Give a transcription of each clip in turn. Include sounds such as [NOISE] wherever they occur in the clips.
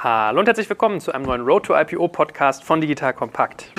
Hallo und herzlich willkommen zu einem neuen Road to IPO Podcast von Digital Kompakt.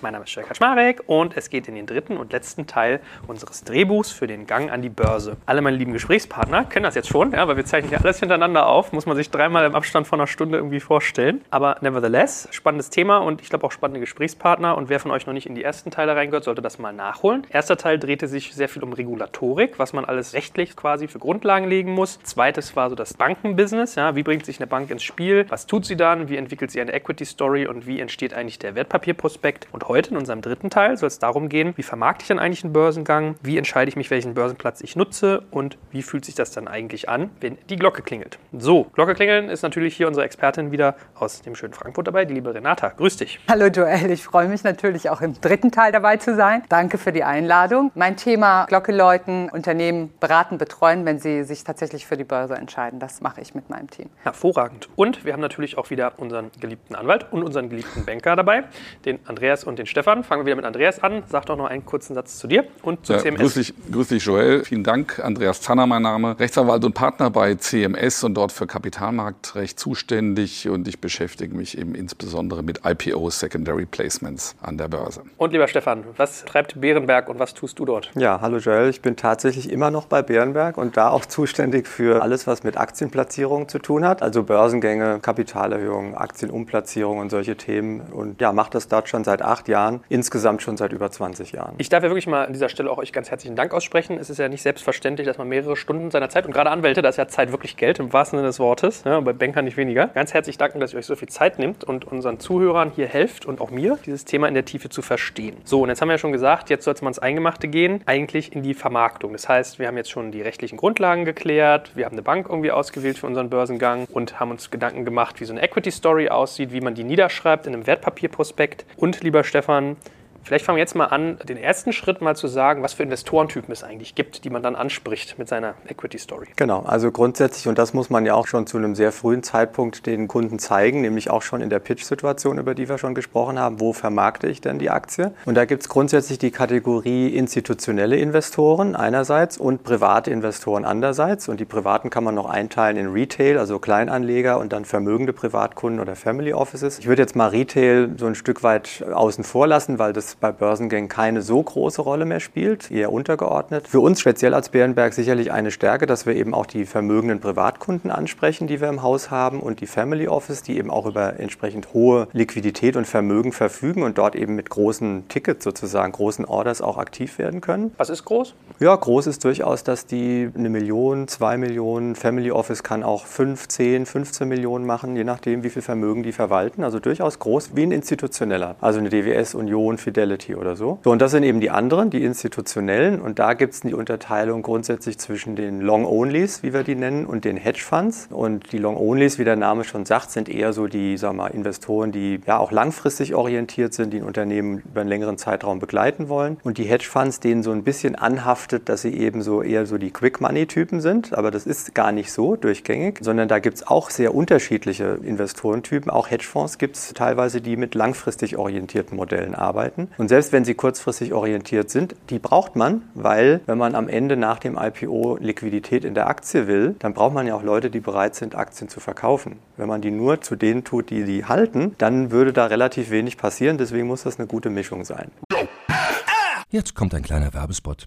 Mein Name ist Jörg Kaczmarek und es geht in den dritten und letzten Teil unseres Drehbuchs für den Gang an die Börse. Alle meine lieben Gesprächspartner kennen das jetzt schon, ja, weil wir zeichnen hier alles hintereinander auf. Muss man sich dreimal im Abstand von einer Stunde irgendwie vorstellen. Aber nevertheless, spannendes Thema und ich glaube auch spannende Gesprächspartner. Und wer von euch noch nicht in die ersten Teile reingehört, sollte das mal nachholen. Erster Teil drehte sich sehr viel um Regulatorik, was man alles rechtlich quasi für Grundlagen legen muss. Zweites war so das Bankenbusiness. Ja, wie bringt sich eine Bank ins Spiel? Was tut sie dann? Wie entwickelt sie eine Equity Story? Und wie entsteht eigentlich der Wertpapierprospekt? Und heute in unserem dritten Teil soll es darum gehen, wie vermarkte ich dann eigentlich einen Börsengang, wie entscheide ich mich, welchen Börsenplatz ich nutze und wie fühlt sich das dann eigentlich an, wenn die Glocke klingelt. So, Glocke klingeln ist natürlich hier unsere Expertin wieder aus dem schönen Frankfurt dabei, die liebe Renata. Grüß dich. Hallo Joel, ich freue mich natürlich auch im dritten Teil dabei zu sein. Danke für die Einladung. Mein Thema Glocke läuten, Unternehmen beraten, betreuen, wenn sie sich tatsächlich für die Börse entscheiden. Das mache ich mit meinem Team. Hervorragend. Und wir haben natürlich auch wieder unseren geliebten Anwalt und unseren geliebten Banker dabei, den Andreas und den Stefan an. Fangen wir wieder mit Andreas an. Sag doch noch einen kurzen Satz zu dir und zu ja, CMS. Grüß dich, grüß dich, Joel. Vielen Dank. Andreas Zanner, mein Name. Rechtsanwalt und Partner bei CMS und dort für Kapitalmarktrecht zuständig. Und ich beschäftige mich eben insbesondere mit IPOs, Secondary Placements an der Börse. Und lieber Stefan, was treibt Bärenberg und was tust du dort? Ja, hallo Joel. Ich bin tatsächlich immer noch bei Bärenberg und da auch zuständig für alles, was mit Aktienplatzierung zu tun hat. Also Börsengänge, Kapitalerhöhung, Aktienumplatzierung und solche Themen. Und ja, mache das dort schon seit acht Jahren insgesamt schon seit über 20 Jahren. Ich darf ja wirklich mal an dieser Stelle auch euch ganz herzlichen Dank aussprechen. Es ist ja nicht selbstverständlich, dass man mehrere Stunden seiner Zeit und gerade Anwälte, da ist ja Zeit wirklich Geld im wahrsten Sinne des Wortes, ja, bei Bankern nicht weniger. Ganz herzlich danken, dass ihr euch so viel Zeit nehmt und unseren Zuhörern hier helft und auch mir, dieses Thema in der Tiefe zu verstehen. So, und jetzt haben wir ja schon gesagt, jetzt soll es mal ins Eingemachte gehen, eigentlich in die Vermarktung. Das heißt, wir haben jetzt schon die rechtlichen Grundlagen geklärt, wir haben eine Bank irgendwie ausgewählt für unseren Börsengang und haben uns Gedanken gemacht, wie so eine Equity Story aussieht, wie man die niederschreibt in einem Wertpapierprospekt. Und lieber Stefan, Stefan. Vielleicht fangen wir jetzt mal an, den ersten Schritt mal zu sagen, was für Investorentypen es eigentlich gibt, die man dann anspricht mit seiner Equity Story. Genau, also grundsätzlich, und das muss man ja auch schon zu einem sehr frühen Zeitpunkt den Kunden zeigen, nämlich auch schon in der Pitch-Situation, über die wir schon gesprochen haben, wo vermarkte ich denn die Aktie? Und da gibt es grundsätzlich die Kategorie institutionelle Investoren einerseits und private Investoren andererseits. Und die privaten kann man noch einteilen in Retail, also Kleinanleger und dann vermögende Privatkunden oder Family Offices. Ich würde jetzt mal Retail so ein Stück weit außen vor lassen, weil das bei Börsengängen keine so große Rolle mehr spielt, eher untergeordnet. Für uns speziell als Bärenberg sicherlich eine Stärke, dass wir eben auch die vermögenden Privatkunden ansprechen, die wir im Haus haben und die Family Office, die eben auch über entsprechend hohe Liquidität und Vermögen verfügen und dort eben mit großen Tickets sozusagen, großen Orders auch aktiv werden können. Was ist groß? Ja, groß ist durchaus, dass die eine Million, zwei Millionen, Family Office kann auch 5, 10, 15 Millionen machen, je nachdem, wie viel Vermögen die verwalten. Also durchaus groß wie ein institutioneller. Also eine DWS, Union, Fidelity oder so. So, und das sind eben die anderen, die institutionellen. Und da gibt es die Unterteilung grundsätzlich zwischen den Long-Onlys, wie wir die nennen, und den Hedge-Funds. Und die Long-Onlys, wie der Name schon sagt, sind eher so die wir mal, Investoren, die ja auch langfristig orientiert sind, die ein Unternehmen über einen längeren Zeitraum begleiten wollen. Und die Hedge-Funds, denen so ein bisschen anhaftet, dass sie eben so eher so die Quick-Money-Typen sind. Aber das ist gar nicht so durchgängig, sondern da gibt es auch sehr unterschiedliche Investorentypen. Auch Hedgefonds gibt es teilweise, die mit langfristig orientierten Modellen arbeiten. Und selbst wenn sie kurzfristig orientiert sind, die braucht man, weil wenn man am Ende nach dem IPO Liquidität in der Aktie will, dann braucht man ja auch Leute, die bereit sind, Aktien zu verkaufen. Wenn man die nur zu denen tut, die die halten, dann würde da relativ wenig passieren. Deswegen muss das eine gute Mischung sein. Jetzt kommt ein kleiner Werbespot.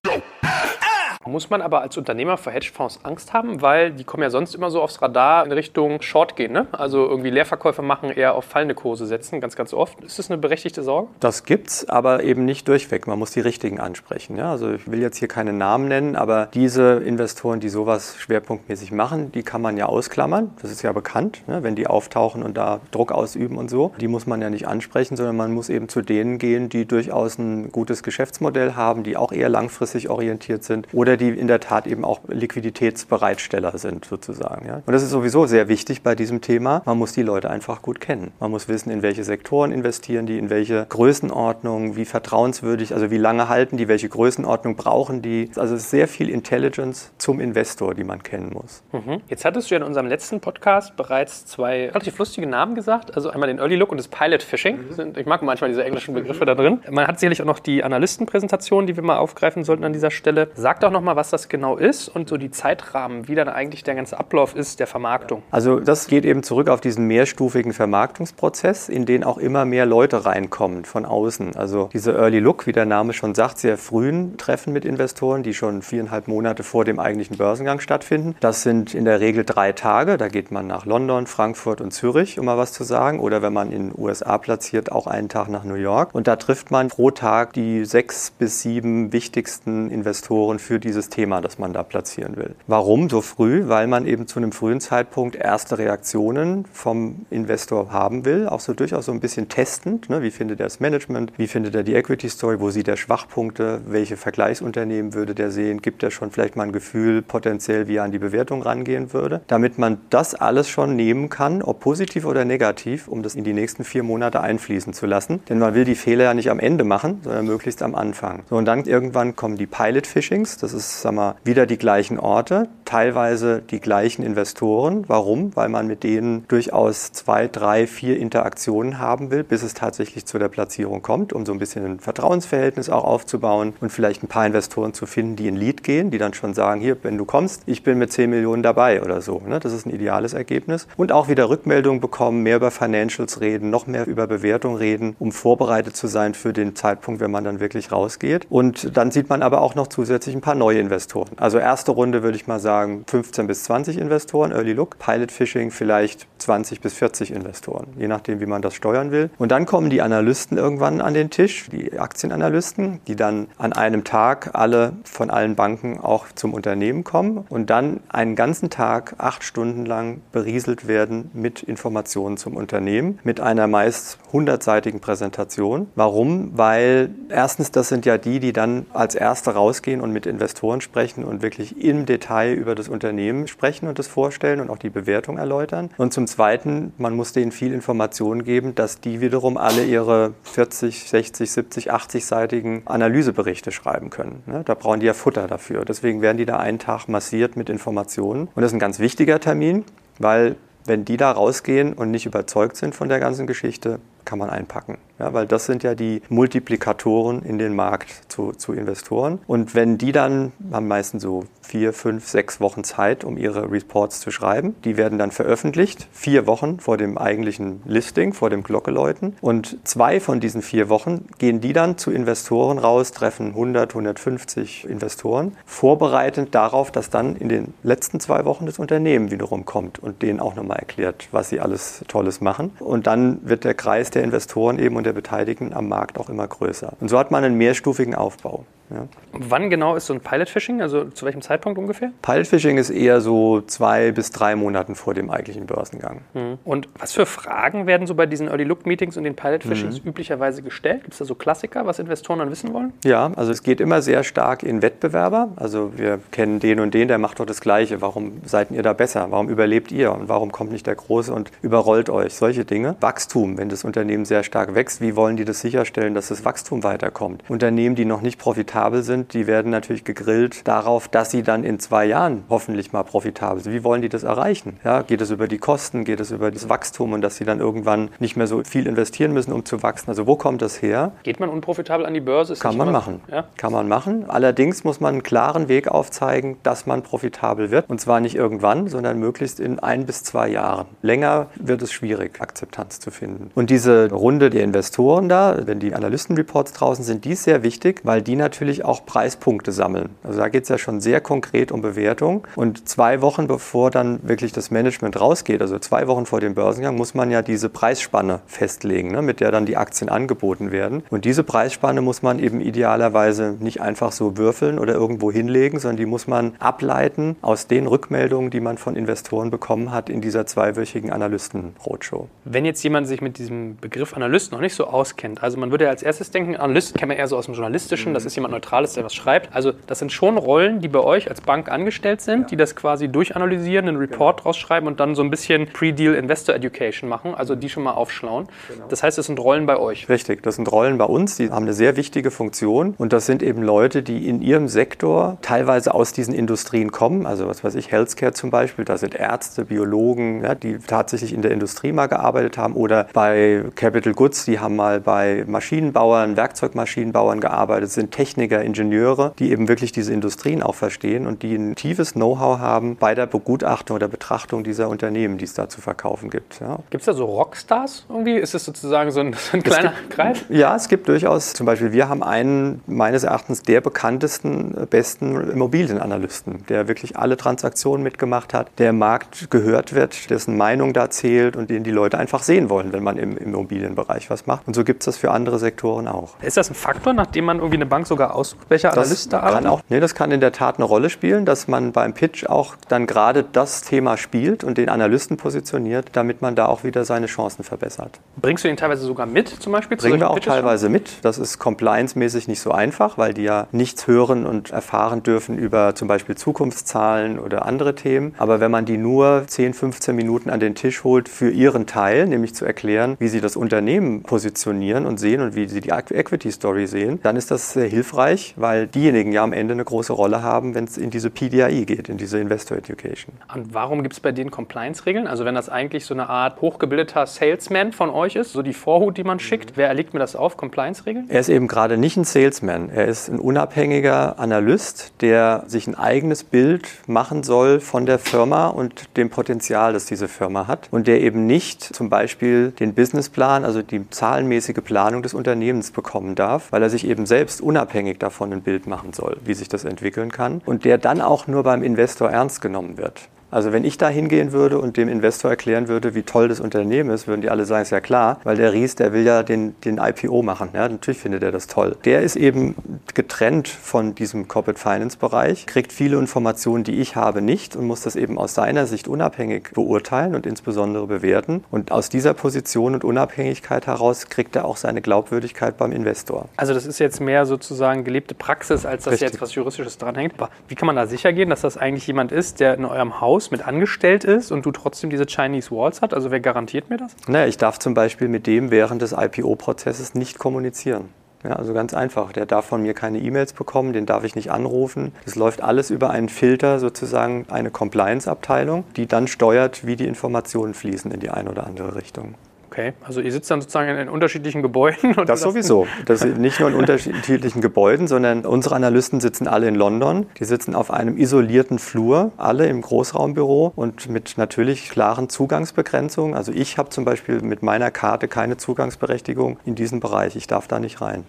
Muss man aber als Unternehmer für Hedgefonds Angst haben, weil die kommen ja sonst immer so aufs Radar in Richtung Short gehen, ne? Also irgendwie Leerverkäufe machen, eher auf fallende Kurse setzen, ganz, ganz oft. Ist das eine berechtigte Sorge? Das gibt's, aber eben nicht durchweg. Man muss die richtigen ansprechen. Ja? Also ich will jetzt hier keine Namen nennen, aber diese Investoren, die sowas schwerpunktmäßig machen, die kann man ja ausklammern. Das ist ja bekannt, ne? wenn die auftauchen und da Druck ausüben und so. Die muss man ja nicht ansprechen, sondern man muss eben zu denen gehen, die durchaus ein gutes Geschäftsmodell haben, die auch eher langfristig orientiert sind oder die in der Tat eben auch Liquiditätsbereitsteller sind sozusagen. Ja? Und das ist sowieso sehr wichtig bei diesem Thema. Man muss die Leute einfach gut kennen. Man muss wissen, in welche Sektoren investieren die, in welche Größenordnung, wie vertrauenswürdig, also wie lange halten die, welche Größenordnung brauchen die. Also es ist sehr viel Intelligence zum Investor, die man kennen muss. Mhm. Jetzt hattest du ja in unserem letzten Podcast bereits zwei relativ lustige Namen gesagt. Also einmal den Early Look und das Pilot Fishing. Mhm. Ich mag manchmal diese englischen Begriffe da drin. Man hat sicherlich auch noch die Analystenpräsentation, die wir mal aufgreifen sollten an dieser Stelle. Sag doch noch mal, was das genau ist und so die Zeitrahmen, wie dann eigentlich der ganze Ablauf ist der Vermarktung. Also das geht eben zurück auf diesen mehrstufigen Vermarktungsprozess, in den auch immer mehr Leute reinkommen von außen. Also diese Early Look, wie der Name schon sagt, sehr frühen Treffen mit Investoren, die schon viereinhalb Monate vor dem eigentlichen Börsengang stattfinden. Das sind in der Regel drei Tage. Da geht man nach London, Frankfurt und Zürich, um mal was zu sagen. Oder wenn man in USA platziert, auch einen Tag nach New York. Und da trifft man pro Tag die sechs bis sieben wichtigsten Investoren für dieses Thema, das man da platzieren will. Warum so früh? Weil man eben zu einem frühen Zeitpunkt erste Reaktionen vom Investor haben will, auch so durchaus so ein bisschen testend. Ne? Wie findet er das Management? Wie findet er die Equity Story? Wo sieht er Schwachpunkte? Welche Vergleichsunternehmen würde der sehen? Gibt er schon vielleicht mal ein Gefühl potenziell, wie er an die Bewertung rangehen würde? Damit man das alles schon nehmen kann, ob positiv oder negativ, um das in die nächsten vier Monate einfließen zu lassen. Denn man will die Fehler ja nicht am Ende machen, sondern möglichst am Anfang. So, und dann irgendwann kommen die Pilot Fishings. Das ist, sag mal, wieder die gleichen Orte, teilweise die gleichen Investoren. Warum? Weil man mit denen durchaus zwei, drei, vier Interaktionen haben will, bis es tatsächlich zu der Platzierung kommt, um so ein bisschen ein Vertrauensverhältnis auch aufzubauen und vielleicht ein paar Investoren zu finden, die in Lead gehen, die dann schon sagen, hier, wenn du kommst, ich bin mit 10 Millionen dabei oder so. Ne? Das ist ein ideales Ergebnis. Und auch wieder Rückmeldungen bekommen, mehr über Financials reden, noch mehr über Bewertung reden, um vorbereitet zu sein für den Zeitpunkt, wenn man dann wirklich rausgeht. Und dann sieht man aber auch noch zusätzlich ein paar neue Investoren. Also erste Runde würde ich mal sagen 15 bis 20 Investoren, Early Look. Pilot Fishing vielleicht 20 bis 40 Investoren, je nachdem, wie man das steuern will. Und dann kommen die Analysten irgendwann an den Tisch, die Aktienanalysten, die dann an einem Tag alle von allen Banken auch zum Unternehmen kommen und dann einen ganzen Tag, acht Stunden lang berieselt werden mit Informationen zum Unternehmen, mit einer meist hundertseitigen Präsentation. Warum? Weil erstens, das sind ja die, die dann als Erste rausgehen und mit Investoren sprechen und wirklich im Detail über das Unternehmen sprechen und das vorstellen und auch die Bewertung erläutern. Und zum Zweiten, man muss denen viel Informationen geben, dass die wiederum alle ihre 40, 60, 70, 80-seitigen Analyseberichte schreiben können. Ne? Da brauchen die ja Futter dafür. Deswegen werden die da einen Tag massiert mit Informationen. Und das ist ein ganz wichtiger Termin, weil wenn die da rausgehen und nicht überzeugt sind von der ganzen Geschichte, kann man einpacken. Ja, weil das sind ja die Multiplikatoren in den Markt zu, zu Investoren. Und wenn die dann, haben meistens so vier, fünf, sechs Wochen Zeit, um ihre Reports zu schreiben. Die werden dann veröffentlicht, vier Wochen vor dem eigentlichen Listing, vor dem Glockeläuten. Und zwei von diesen vier Wochen gehen die dann zu Investoren raus, treffen 100, 150 Investoren, vorbereitend darauf, dass dann in den letzten zwei Wochen das Unternehmen wiederum kommt und denen auch nochmal erklärt, was sie alles Tolles machen. Und dann wird der Kreis der Investoren eben und der Beteiligten am Markt auch immer größer. Und so hat man einen mehrstufigen Aufbau. Ja. Wann genau ist so ein Pilot Fishing? Also zu welchem Zeitpunkt ungefähr? Pilot Fishing ist eher so zwei bis drei Monaten vor dem eigentlichen Börsengang. Mhm. Und was für Fragen werden so bei diesen Early Look Meetings und den Pilot Fishings üblicherweise gestellt? Gibt es da so Klassiker, was Investoren dann wissen wollen? Ja, also es geht immer sehr stark in Wettbewerber. Also wir kennen den und den, der macht doch das Gleiche. Warum seid ihr da besser? Warum überlebt ihr? Und warum kommt nicht der Große und überrollt euch? Solche Dinge. Wachstum, wenn das Unternehmen sehr stark wächst, wie wollen die das sicherstellen, dass das Wachstum weiterkommt? Unternehmen, die noch nicht profitabel sind, die werden natürlich gegrillt darauf, dass sie dann in zwei Jahren hoffentlich mal profitabel sind. Wie wollen die das erreichen? Ja, geht es über die Kosten? Geht es über das Wachstum und dass sie dann irgendwann nicht mehr so viel investieren müssen, um zu wachsen? Also wo kommt das her? Geht man unprofitabel an die Börse? Ist Kann man machen. Ja? Kann man machen. Allerdings muss man einen klaren Weg aufzeigen, dass man profitabel wird. Und zwar nicht irgendwann, sondern möglichst in ein bis zwei Jahren. Länger wird es schwierig, Akzeptanz zu finden. Und diese Runde der Investoren da, wenn die Analystenreports draußen sind, die ist sehr wichtig, weil die natürlich auch Preispunkte sammeln. Also da geht es ja schon sehr konkret um Bewertung. Und zwei Wochen bevor dann wirklich das Management rausgeht, also zwei Wochen vor dem Börsengang, muss man ja diese Preisspanne festlegen, ne, mit der dann die Aktien angeboten werden. Und diese Preisspanne muss man eben idealerweise nicht einfach so würfeln oder irgendwo hinlegen, sondern die muss man ableiten aus den Rückmeldungen, die man von Investoren bekommen hat in dieser zweiwöchigen Analysten-Roadshow. Wenn jetzt jemand sich mit diesem Begriff Analyst noch nicht so auskennt, also man würde ja als erstes denken, Analyst kennt man eher so aus dem Journalistischen, das ist jemand Neutrales, der was schreibt. Also das sind schon Rollen, die bei euch als Bank angestellt sind, die das quasi durchanalysieren, einen Report rausschreiben und dann so ein bisschen Pre-Deal Investor Education machen, also die schon mal aufschlauen. Das heißt, es sind Rollen bei euch. Richtig, das sind Rollen bei uns, die haben eine sehr wichtige Funktion und das sind eben Leute, die in ihrem Sektor teilweise aus diesen Industrien kommen, also was weiß ich, Healthcare zum Beispiel, da sind Ärzte, Biologen, ja, die tatsächlich in der Industrie mal gearbeitet haben oder bei Capital Goods, die haben mal bei Maschinenbauern, Werkzeugmaschinenbauern gearbeitet, sind Techniker, Ingenieure, die eben wirklich diese Industrien auch verstehen und die ein tiefes Know-how haben bei der Begutachtung oder Betrachtung dieser Unternehmen, die es da zu verkaufen gibt. Ja. Gibt es da so Rockstars irgendwie? Ist das sozusagen so ein, [LAUGHS] so ein kleiner Kreis? Ja, es gibt durchaus, zum Beispiel, wir haben einen meines Erachtens der bekanntesten, äh, besten Immobilienanalysten, der wirklich alle Transaktionen mitgemacht hat, der im Markt gehört wird, dessen Meinung da zählt und den die Leute einfach sehen wollen, wenn man im Immobilienbereich was macht. Und so gibt es das für andere Sektoren auch. Ist das ein Faktor, nachdem man irgendwie eine Bank sogar aussucht, welcher Analyst da arbeitet? auch, nee, das kann in der Tat eine Rolle spielen, dass man beim Pitch auch dann gerade das Thema spielt und den Analysten positioniert, damit man da auch wieder seine Chancen verbessert. Bringst du den teilweise sogar mit, zum Beispiel? zu Bringen wir solchen auch Pitches schon? teilweise mit. Das ist compliance-mäßig nicht so einfach, weil die ja nichts hören und erfahren dürfen über zum Beispiel Zukunftszahlen oder andere Themen. Aber wenn man die nur 10, 15 Minuten an den Tisch holt für ihren Teil, nämlich zu erklären, wie sie das Unternehmen positionieren und sehen und wie sie die Equity-Story sehen, dann ist das sehr hilfreich, weil diejenigen ja am Ende eine große Rolle haben, wenn es in diese PDI geht, in diese Investor Education. Und warum gibt es bei denen Compliance-Regeln? Also wenn das eigentlich so eine Art hochgebildeter Salesman von euch ist, so die Vorhut, die man schickt, wer erlegt mir das auf? Compliance-Regeln? Er ist eben gerade nicht ein Salesman. Er ist ein unabhängiger Analyst, der sich ein eigenes Bild machen soll von der Firma und dem Potenzial, das diese Firma hat. Und der eben nicht zum Beispiel den Businessplan, also die zahlenmäßige Planung des Unternehmens bekommen darf, weil er sich eben selbst unabhängig davon ein Bild machen soll, wie sich das entwickeln kann. Und der dann auch nur beim Investor ernst genommen wird. Also wenn ich da hingehen würde und dem Investor erklären würde, wie toll das Unternehmen ist, würden die alle sagen, ist ja klar, weil der Ries, der will ja den, den IPO machen. Ja, natürlich findet er das toll. Der ist eben getrennt von diesem Corporate Finance Bereich, kriegt viele Informationen, die ich habe, nicht und muss das eben aus seiner Sicht unabhängig beurteilen und insbesondere bewerten. Und aus dieser Position und Unabhängigkeit heraus kriegt er auch seine Glaubwürdigkeit beim Investor. Also das ist jetzt mehr sozusagen gelebte Praxis, als dass Richtig. jetzt was Juristisches dranhängt. Aber wie kann man da sicher gehen, dass das eigentlich jemand ist, der in eurem Haus mit angestellt ist und du trotzdem diese Chinese Walls hat? Also wer garantiert mir das? Naja, ich darf zum Beispiel mit dem während des IPO-Prozesses nicht kommunizieren. Ja, also ganz einfach. Der darf von mir keine E-Mails bekommen, den darf ich nicht anrufen. Das läuft alles über einen Filter, sozusagen eine Compliance-Abteilung, die dann steuert, wie die Informationen fließen in die eine oder andere Richtung. Okay, also ihr sitzt dann sozusagen in, unterschiedlichen Gebäuden. Das [LAUGHS] sowieso. Das nicht nur in unterschiedlichen Gebäuden, sondern unsere Analysten sitzen alle in London. Die sitzen auf einem isolierten Flur, alle im Großraumbüro und mit natürlich klaren Zugangsbegrenzungen. Also ich habe zum Beispiel mit meiner Karte keine Zugangsberechtigung in diesen Bereich. Ich darf da nicht rein.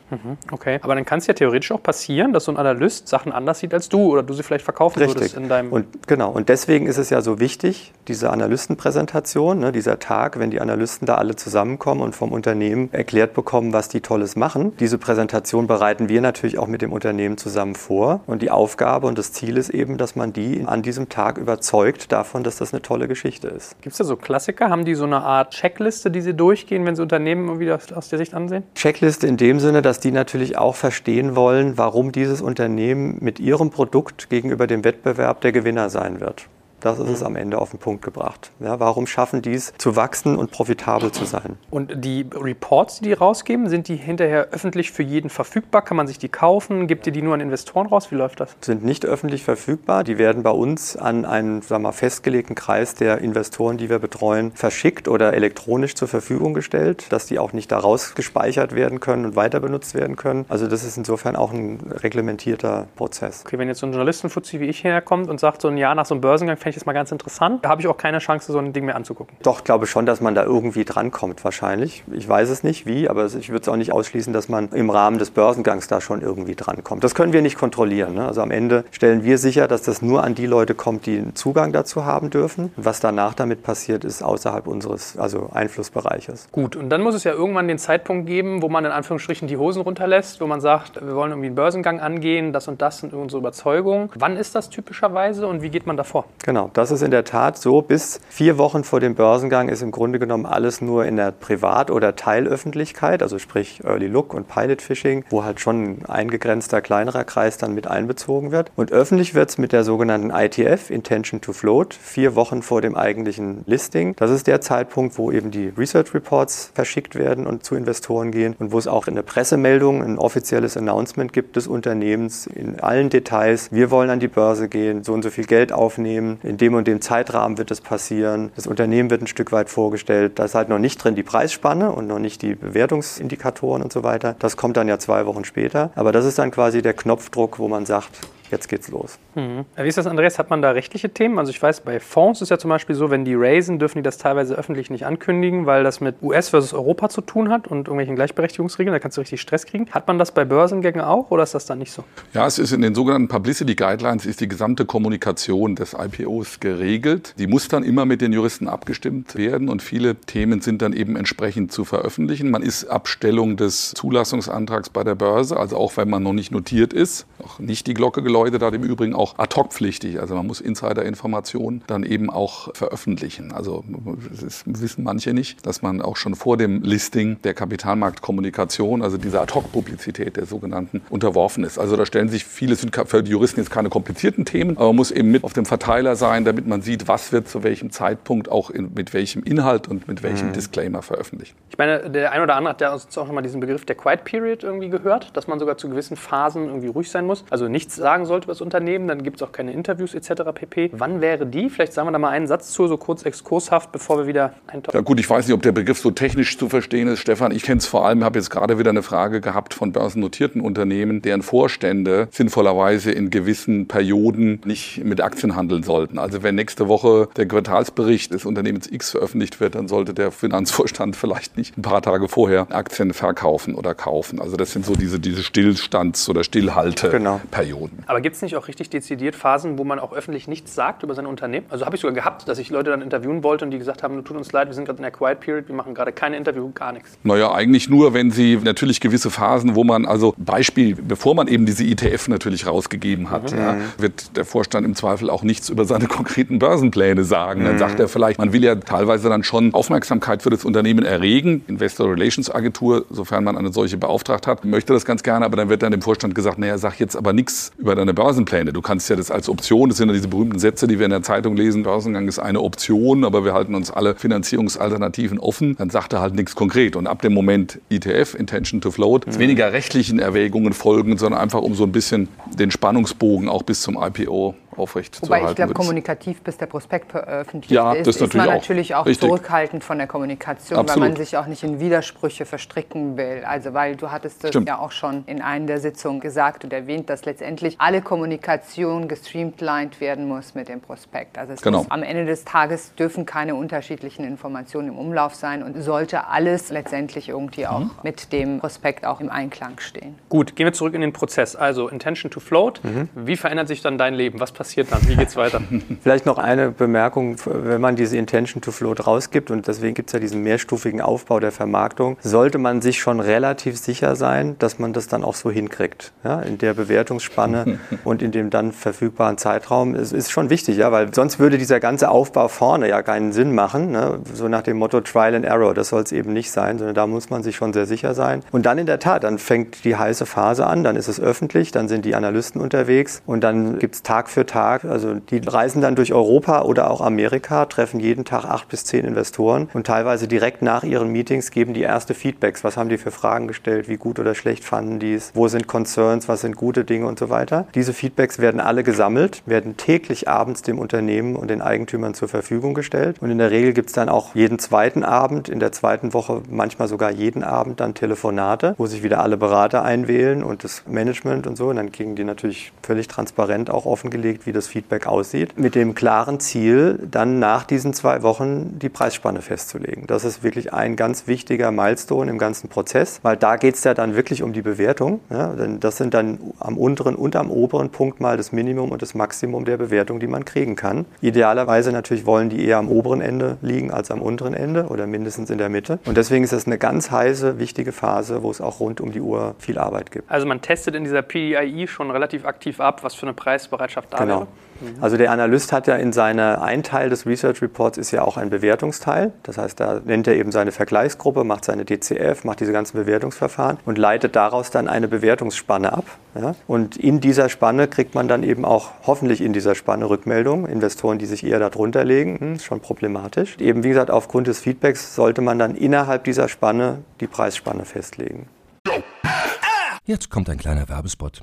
Okay, aber dann kann es ja theoretisch auch passieren, dass so ein Analyst Sachen anders sieht als du oder du sie vielleicht verkaufen würdest Richtig. in deinem... Und genau. Und deswegen ist es ja so wichtig, diese Analystenpräsentation, ne, dieser Tag, wenn die Analysten da alle alle zusammenkommen und vom Unternehmen erklärt bekommen, was die Tolles machen. Diese Präsentation bereiten wir natürlich auch mit dem Unternehmen zusammen vor. Und die Aufgabe und das Ziel ist eben, dass man die an diesem Tag überzeugt davon, dass das eine tolle Geschichte ist. Gibt es da so Klassiker? Haben die so eine Art Checkliste, die sie durchgehen, wenn sie Unternehmen irgendwie aus der Sicht ansehen? Checkliste in dem Sinne, dass die natürlich auch verstehen wollen, warum dieses Unternehmen mit ihrem Produkt gegenüber dem Wettbewerb der Gewinner sein wird. Das ist es am Ende auf den Punkt gebracht. Ja, warum schaffen die es zu wachsen und profitabel zu sein? Und die Reports, die die rausgeben, sind die hinterher öffentlich für jeden verfügbar? Kann man sich die kaufen? Gibt ihr die nur an Investoren raus? Wie läuft das? Sind nicht öffentlich verfügbar. Die werden bei uns an einen sagen wir mal, festgelegten Kreis der Investoren, die wir betreuen, verschickt oder elektronisch zur Verfügung gestellt, dass die auch nicht daraus gespeichert werden können und weiter benutzt werden können. Also das ist insofern auch ein reglementierter Prozess. Okay, wenn jetzt so ein Journalistenfuzzi wie ich herkommt und sagt, so ein Jahr nach so einem Börsengang fände ich das mal ganz interessant. Da habe ich auch keine Chance, so ein Ding mehr anzugucken. Doch, glaube schon, dass man da irgendwie drankommt wahrscheinlich. Ich weiß es nicht, wie, aber ich würde es auch nicht ausschließen, dass man im Rahmen des Börsengangs da schon irgendwie drankommt. Das können wir nicht kontrollieren. Ne? Also am Ende stellen wir sicher, dass das nur an die Leute kommt, die einen Zugang dazu haben dürfen. Was danach damit passiert, ist außerhalb unseres also Einflussbereiches. Gut, und dann muss es ja irgendwann den Zeitpunkt geben, wo man in Anführungsstrichen die Hosen runterlässt, wo man sagt, wir wollen irgendwie einen Börsengang angehen, das und das sind unsere Überzeugungen. Wann ist das typischerweise und wie geht man davor? Genau, das ist in der Tat so. Bis vier Wochen vor dem Börsengang ist im Grunde genommen alles nur in der Privat- oder Teilöffentlichkeit, also sprich Early Look und Pilot Fishing, wo halt schon ein eingegrenzter kleinerer Kreis dann mit einbezogen wird. Und öffentlich wird es mit der sogenannten ITF, Intention to Float, vier Wochen vor dem eigentlichen Listing. Das ist der Zeitpunkt, wo eben die Research Reports verschickt werden und zu Investoren gehen und wo es auch eine Pressemeldung, ein offizielles Announcement gibt des Unternehmens in allen Details. Wir wollen an die Börse gehen, so und so viel Geld aufnehmen, in dem und dem Zeitrahmen wird es passieren. Das Unternehmen wird ein Stück weit vorgestellt. Da ist halt noch nicht drin die Preisspanne und noch nicht die Bewertungsindikatoren und so weiter. Das kommt dann ja zwei Wochen später. Aber das ist dann quasi der Knopfdruck, wo man sagt, jetzt geht's los. Mhm. Wie ist das, Andreas? Hat man da rechtliche Themen? Also ich weiß, bei Fonds ist ja zum Beispiel so, wenn die raisen, dürfen die das teilweise öffentlich nicht ankündigen, weil das mit US versus Europa zu tun hat und irgendwelchen Gleichberechtigungsregeln. Da kannst du richtig Stress kriegen. Hat man das bei Börsengängen auch oder ist das dann nicht so? Ja, es ist in den sogenannten Publicity Guidelines ist die gesamte Kommunikation des IPOs geregelt. Die muss dann immer mit den Juristen abgestimmt werden und viele Themen sind dann eben entsprechend zu veröffentlichen. Man ist Abstellung des Zulassungsantrags bei der Börse, also auch wenn man noch nicht notiert ist, auch nicht die Glocke geläutet Da im Übrigen auch ad hoc pflichtig. Also man muss Insider-Informationen dann eben auch veröffentlichen. Also das wissen manche nicht, dass man auch schon vor dem Listing der Kapitalmarktkommunikation, also dieser ad hoc Publizität der sogenannten, unterworfen ist. Also da stellen sich viele, sind für die Juristen jetzt keine komplizierten Themen, aber man muss eben mit auf dem Verteiler sein, damit man sieht, was wird zu welchem Zeitpunkt auch in, mit welchem Inhalt und mit welchem mhm. Disclaimer veröffentlicht. Ich meine, der ein oder andere hat ja uns auch schon mal diesen Begriff der Quiet Period irgendwie gehört, dass man sogar zu gewissen Phasen irgendwie ruhig sein muss, also nichts sagen soll sollte über das Unternehmen, dann gibt es auch keine Interviews etc. pp. Wann wäre die? Vielleicht sagen wir da mal einen Satz zu, so kurz exkurshaft, bevor wir wieder eintauchen. Ja gut, ich weiß nicht, ob der Begriff so technisch zu verstehen ist, Stefan. Ich kenne es vor allem, habe jetzt gerade wieder eine Frage gehabt von börsennotierten Unternehmen, deren Vorstände sinnvollerweise in gewissen Perioden nicht mit Aktien handeln sollten. Also wenn nächste Woche der Quartalsbericht des Unternehmens X veröffentlicht wird, dann sollte der Finanzvorstand [LAUGHS] vielleicht nicht ein paar Tage vorher Aktien verkaufen oder kaufen. Also das sind so diese, diese Stillstands- oder Stillhalteperioden. Genau. Aber gibt es nicht auch richtig dezidiert Phasen, wo man auch öffentlich nichts sagt über sein Unternehmen? Also habe ich sogar gehabt, dass ich Leute dann interviewen wollte und die gesagt haben, tut uns leid, wir sind gerade in der Quiet Period, wir machen gerade kein Interview, gar nichts. Naja, eigentlich nur, wenn sie natürlich gewisse Phasen, wo man, also Beispiel, bevor man eben diese ITF natürlich rausgegeben hat, mhm. ja, wird der Vorstand im Zweifel auch nichts über seine [LAUGHS] konkreten Börsenpläne sagen. Dann mhm. sagt er vielleicht, man will ja teilweise dann schon Aufmerksamkeit für das Unternehmen erregen. Investor Relations Agentur, sofern man eine solche beauftragt hat, möchte das ganz gerne, aber dann wird dann dem Vorstand gesagt, naja, sag jetzt aber nichts über deine deine Börsenpläne. Du kannst ja das als Option, das sind ja diese berühmten Sätze, die wir in der Zeitung lesen, Börsengang ist eine Option, aber wir halten uns alle Finanzierungsalternativen offen. Dann sagt er halt nichts konkret. Und ab dem Moment ETF, Intention to Float, mhm. weniger rechtlichen Erwägungen folgen, sondern einfach um so ein bisschen den Spannungsbogen auch bis zum IPO aufrecht Wobei zu ich glaube, kommunikativ, bis der Prospekt veröffentlicht ja, ist, das ist man natürlich auch, auch zurückhaltend von der Kommunikation, Absolut. weil man sich auch nicht in Widersprüche verstricken will. Also weil du hattest das Stimmt. ja auch schon in einer der Sitzungen gesagt und erwähnt, dass letztendlich alle Kommunikation gestreamlined werden muss mit dem Prospekt. Also genau. muss, am Ende des Tages dürfen keine unterschiedlichen Informationen im Umlauf sein und sollte alles letztendlich irgendwie auch mhm. mit dem Prospekt auch im Einklang stehen. Gut, gehen wir zurück in den Prozess. Also Intention to Float. Mhm. Wie verändert sich dann dein Leben? Was passiert passiert dann? Wie geht es weiter? [LAUGHS] Vielleicht noch eine Bemerkung, wenn man diese Intention to Float rausgibt und deswegen gibt es ja diesen mehrstufigen Aufbau der Vermarktung, sollte man sich schon relativ sicher sein, dass man das dann auch so hinkriegt. Ja, in der Bewertungsspanne [LAUGHS] und in dem dann verfügbaren Zeitraum. Es ist schon wichtig, ja, weil sonst würde dieser ganze Aufbau vorne ja keinen Sinn machen. Ne? So nach dem Motto Trial and Error. Das soll es eben nicht sein, sondern da muss man sich schon sehr sicher sein. Und dann in der Tat, dann fängt die heiße Phase an, dann ist es öffentlich, dann sind die Analysten unterwegs und dann gibt es Tag für Tag, also die reisen dann durch Europa oder auch Amerika, treffen jeden Tag acht bis zehn Investoren und teilweise direkt nach ihren Meetings geben die erste Feedbacks. Was haben die für Fragen gestellt? Wie gut oder schlecht fanden die es? Wo sind Concerns? Was sind gute Dinge und so weiter? Diese Feedbacks werden alle gesammelt, werden täglich abends dem Unternehmen und den Eigentümern zur Verfügung gestellt. Und in der Regel gibt es dann auch jeden zweiten Abend, in der zweiten Woche manchmal sogar jeden Abend dann Telefonate, wo sich wieder alle Berater einwählen und das Management und so. Und dann kriegen die natürlich völlig transparent auch offengelegt, wie das Feedback aussieht. Mit dem klaren Ziel, dann nach diesen zwei Wochen die Preisspanne festzulegen. Das ist wirklich ein ganz wichtiger Milestone im ganzen Prozess, weil da geht es ja dann wirklich um die Bewertung. Ja, denn das sind dann am unteren und am oberen Punkt mal das Minimum und das Maximum der Bewertung, die man kriegen kann. Idealerweise natürlich wollen die eher am oberen Ende liegen als am unteren Ende oder mindestens in der Mitte. Und deswegen ist das eine ganz heiße, wichtige Phase, wo es auch rund um die Uhr viel Arbeit gibt. Also man testet in dieser PDIE schon relativ aktiv ab, was für eine Preisbereitschaft da genau. Wäre. Also der Analyst hat ja in seiner, ein Teil des Research Reports ist ja auch ein Bewertungsteil. Das heißt, da nennt er eben seine Vergleichsgruppe, macht seine DCF, macht diese ganzen Bewertungsverfahren und leitet daraus dann eine Bewertungsspanne ab. Ja? Und in dieser Spanne kriegt man dann eben auch hoffentlich in dieser Spanne Rückmeldungen. Investoren, die sich eher darunter legen, hm, ist schon problematisch. Eben wie gesagt, aufgrund des Feedbacks sollte man dann innerhalb dieser Spanne die Preisspanne festlegen. Jetzt kommt ein kleiner Werbespot.